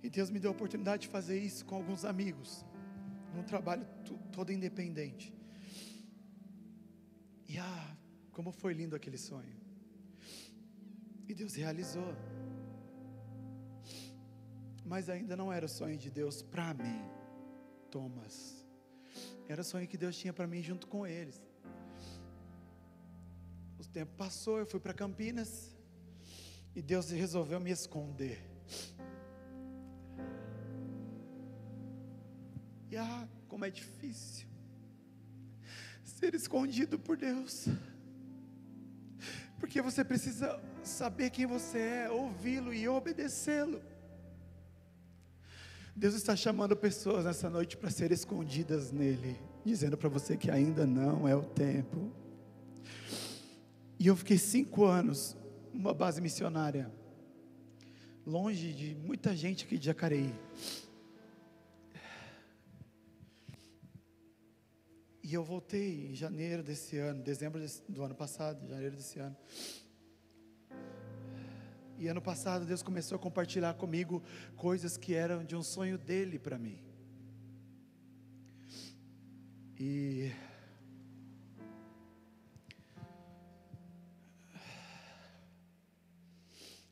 E Deus me deu a oportunidade de fazer isso com alguns amigos, num trabalho todo independente. E ah, como foi lindo aquele sonho. E Deus realizou. Mas ainda não era o sonho de Deus para mim, Thomas. Era o sonho que Deus tinha para mim junto com eles. O tempo passou, eu fui para Campinas e Deus resolveu me esconder. E ah, como é difícil ser escondido por Deus. Porque você precisa saber quem você é, ouvi-lo e obedecê-lo. Deus está chamando pessoas nessa noite para serem escondidas nele, dizendo para você que ainda não é o tempo. E eu fiquei cinco anos numa base missionária, longe de muita gente aqui de Jacareí. E eu voltei em janeiro desse ano, dezembro desse, do ano passado, janeiro desse ano. E ano passado Deus começou a compartilhar comigo coisas que eram de um sonho dele para mim. E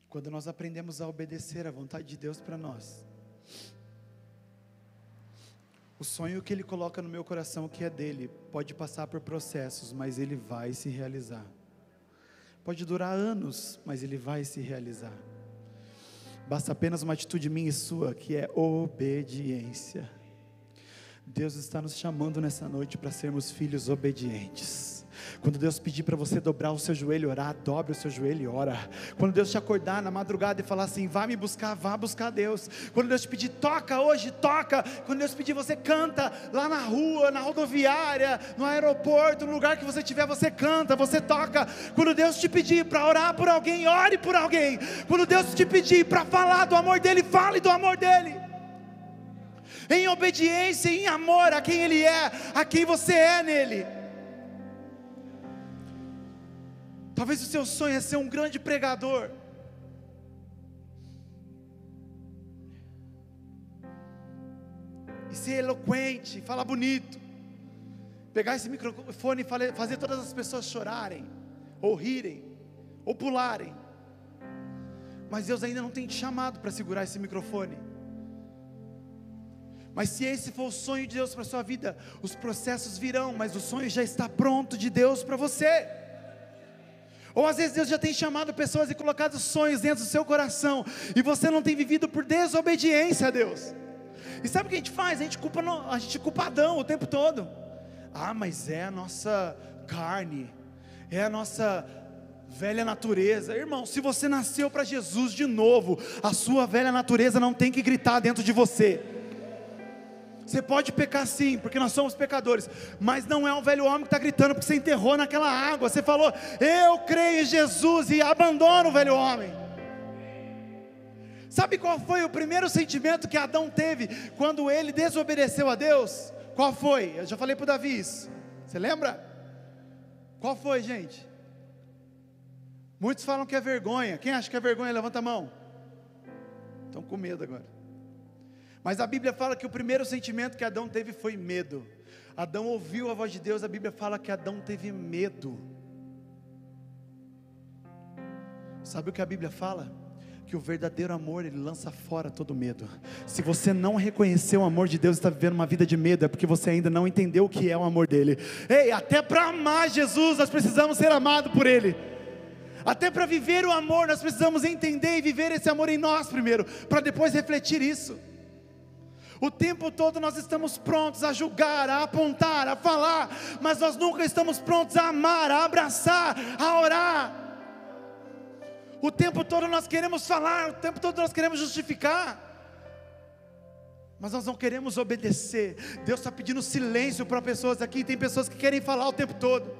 quando nós aprendemos a obedecer à vontade de Deus para nós, o sonho que Ele coloca no meu coração, que é dele, pode passar por processos, mas ele vai se realizar. Pode durar anos, mas ele vai se realizar. Basta apenas uma atitude minha e sua, que é obediência. Deus está nos chamando nessa noite para sermos filhos obedientes. Quando Deus pedir para você dobrar o seu joelho e orar, dobre o seu joelho e ora. Quando Deus te acordar na madrugada e falar assim, vá me buscar, vá buscar Deus. Quando Deus te pedir, toca hoje, toca. Quando Deus pedir, você canta lá na rua, na rodoviária, no aeroporto, no lugar que você estiver, você canta, você toca. Quando Deus te pedir para orar por alguém, ore por alguém. Quando Deus te pedir para falar do amor dele, fale do amor dele em obediência, em amor a quem Ele é, a quem você é nele. Talvez o seu sonho é ser um grande pregador. E ser eloquente, falar bonito. Pegar esse microfone e fazer todas as pessoas chorarem, ou rirem, ou pularem. Mas Deus ainda não tem te chamado para segurar esse microfone. Mas se esse for o sonho de Deus para a sua vida, os processos virão, mas o sonho já está pronto de Deus para você. Ou às vezes Deus já tem chamado pessoas e colocado sonhos dentro do seu coração, e você não tem vivido por desobediência a Deus. E sabe o que a gente faz? A gente culpa, a gente culpa Adão o tempo todo. Ah, mas é a nossa carne, é a nossa velha natureza. Irmão, se você nasceu para Jesus de novo, a sua velha natureza não tem que gritar dentro de você. Você pode pecar sim, porque nós somos pecadores, mas não é um velho homem que está gritando porque você enterrou naquela água. Você falou, eu creio em Jesus e abandona o velho homem. Sabe qual foi o primeiro sentimento que Adão teve quando ele desobedeceu a Deus? Qual foi? Eu já falei para o Davi isso. Você lembra? Qual foi, gente? Muitos falam que é vergonha. Quem acha que é vergonha, levanta a mão. Estão com medo agora. Mas a Bíblia fala que o primeiro sentimento que Adão teve foi medo. Adão ouviu a voz de Deus, a Bíblia fala que Adão teve medo. Sabe o que a Bíblia fala? Que o verdadeiro amor ele lança fora todo medo. Se você não reconheceu o amor de Deus e está vivendo uma vida de medo, é porque você ainda não entendeu o que é o amor dele. Ei, até para amar Jesus, nós precisamos ser amados por Ele. Até para viver o amor, nós precisamos entender e viver esse amor em nós primeiro, para depois refletir isso. O tempo todo nós estamos prontos a julgar, a apontar, a falar, mas nós nunca estamos prontos a amar, a abraçar, a orar. O tempo todo nós queremos falar, o tempo todo nós queremos justificar, mas nós não queremos obedecer. Deus está pedindo silêncio para pessoas aqui, tem pessoas que querem falar o tempo todo.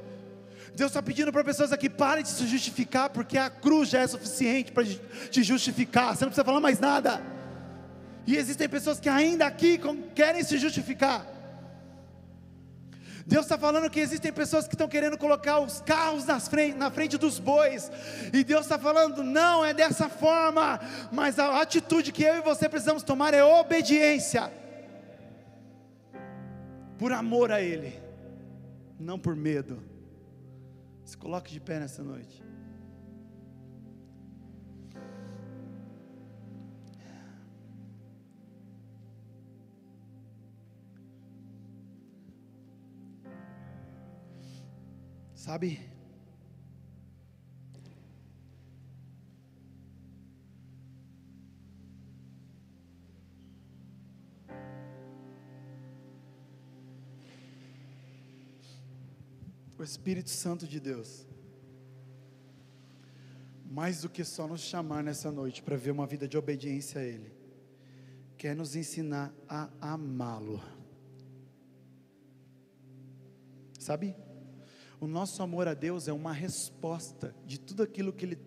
Deus está pedindo para pessoas aqui, parem de se justificar, porque a cruz já é suficiente para te justificar, você não precisa falar mais nada. E existem pessoas que ainda aqui querem se justificar. Deus está falando que existem pessoas que estão querendo colocar os carros frente, na frente dos bois, e Deus está falando, não é dessa forma, mas a atitude que eu e você precisamos tomar é obediência, por amor a Ele, não por medo. Se coloque de pé nessa noite. Sabe? O Espírito Santo de Deus, mais do que só nos chamar nessa noite para ver uma vida de obediência a Ele, quer nos ensinar a amá-lo. Sabe? O nosso amor a Deus é uma resposta de tudo aquilo que Ele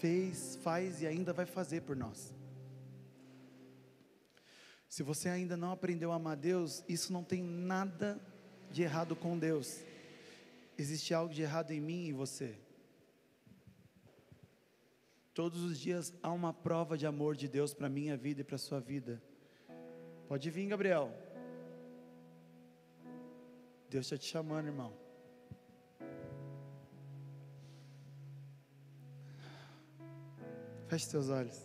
fez, faz e ainda vai fazer por nós. Se você ainda não aprendeu a amar Deus, isso não tem nada de errado com Deus. Existe algo de errado em mim e você. Todos os dias há uma prova de amor de Deus para minha vida e para sua vida. Pode vir, Gabriel. Deus está te chamando, irmão. Feche seus olhos.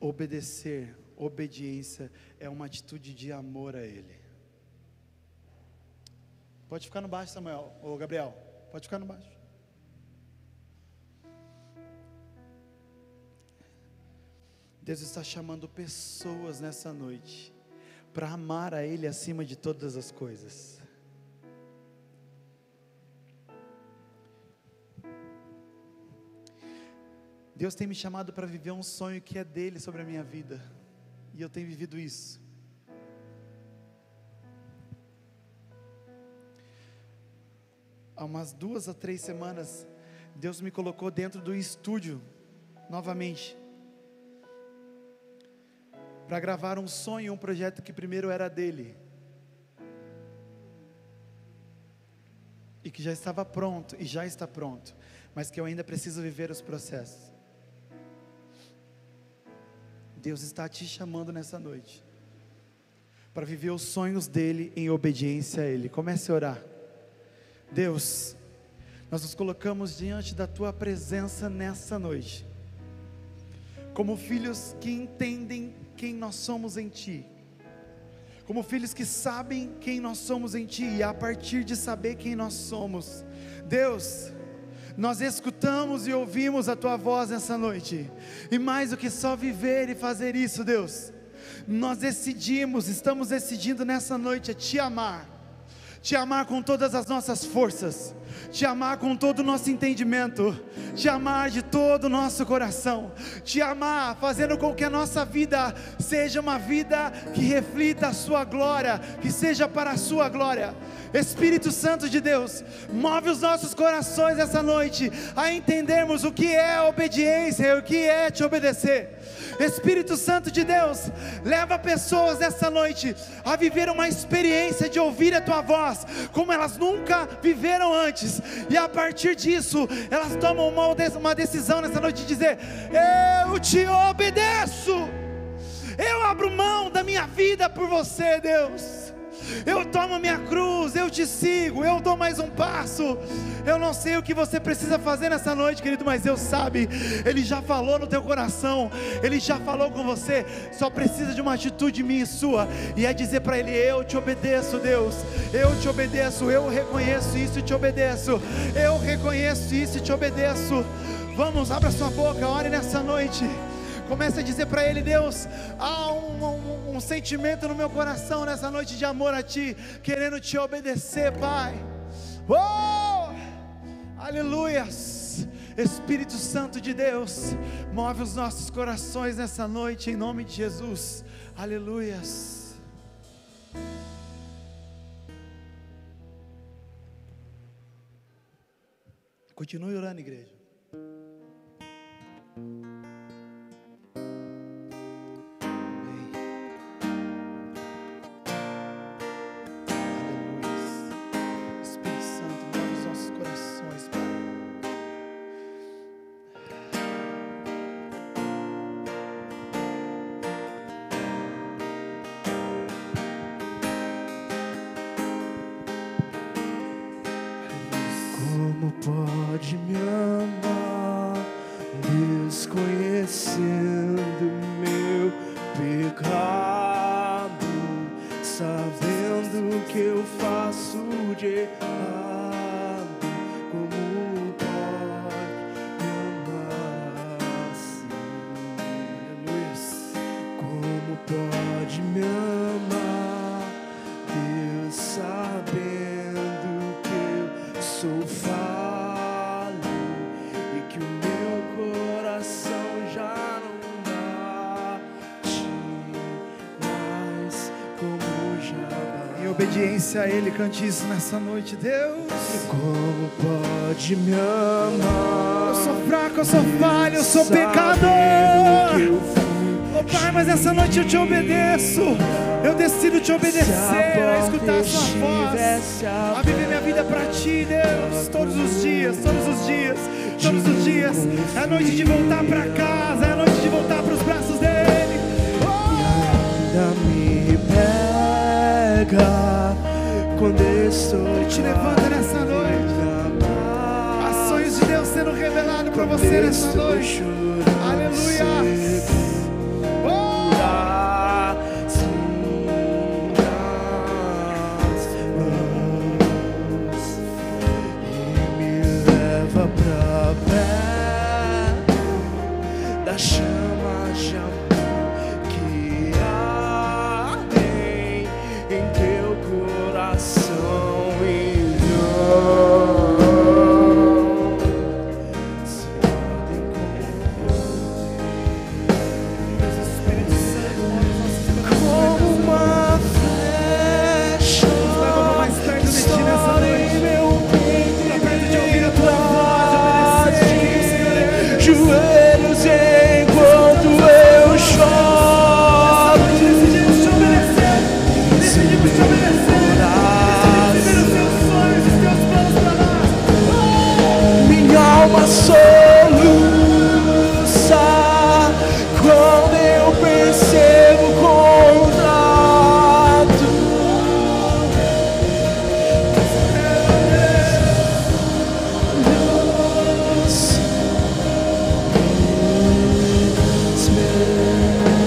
Obedecer, obediência é uma atitude de amor a Ele. Pode ficar no baixo, Samuel, ou Gabriel, pode ficar no baixo. Deus está chamando pessoas nessa noite para amar a Ele acima de todas as coisas. Deus tem me chamado para viver um sonho que é dele sobre a minha vida, e eu tenho vivido isso. Há umas duas a três semanas, Deus me colocou dentro do estúdio novamente para gravar um sonho, um projeto que primeiro era dele e que já estava pronto e já está pronto, mas que eu ainda preciso viver os processos. Deus está te chamando nessa noite para viver os sonhos dele em obediência a ele. Comece a orar. Deus, nós nos colocamos diante da tua presença nessa noite, como filhos que entendem quem nós somos em ti, como filhos que sabem quem nós somos em ti, e a partir de saber quem nós somos, Deus, nós escutamos e ouvimos a tua voz nessa noite, e mais do que só viver e fazer isso, Deus, nós decidimos, estamos decidindo nessa noite a te amar, te amar com todas as nossas forças, te amar com todo o nosso entendimento, te amar de todo o nosso coração, te amar fazendo com que a nossa vida seja uma vida que reflita a Sua glória, que seja para a Sua glória. Espírito Santo de Deus, move os nossos corações essa noite a entendermos o que é obediência e o que é te obedecer. Espírito Santo de Deus, leva pessoas nessa noite a viver uma experiência de ouvir a tua voz, como elas nunca viveram antes, e a partir disso, elas tomam uma decisão nessa noite de dizer: Eu te obedeço, eu abro mão da minha vida por você, Deus. Eu tomo minha cruz, eu te sigo, eu dou mais um passo. Eu não sei o que você precisa fazer nessa noite, querido, mas eu sabe, Ele já falou no teu coração, Ele já falou com você. Só precisa de uma atitude minha e sua, e é dizer para Ele: Eu te obedeço, Deus, eu te obedeço, eu reconheço isso e te obedeço, eu reconheço isso e te obedeço. Vamos, abra sua boca, ore nessa noite. Comece a dizer para Ele: Deus, há um, um, um, sentimento no meu coração nessa noite de amor a Ti, querendo te obedecer, Pai. Oh! Aleluias! Espírito Santo de Deus, move os nossos corações nessa noite, em nome de Jesus. Aleluias. Continue orando, igreja. Obediência a Ele, cante isso nessa noite, Deus. Como pode me amar? Eu sou fraco, eu sou falho, eu sou pecador. Oh Pai, mas essa noite eu te obedeço. Eu decido te obedecer, a escutar a sua voz, a viver minha vida para ti, Deus, todos os dias, todos os dias, todos os dias. É a noite de voltar para casa, é a noite de voltar para os braços dele. E pega quando estou te levanta nessa noite. Ações de Deus sendo revelado para você nessa noite. Aleluia.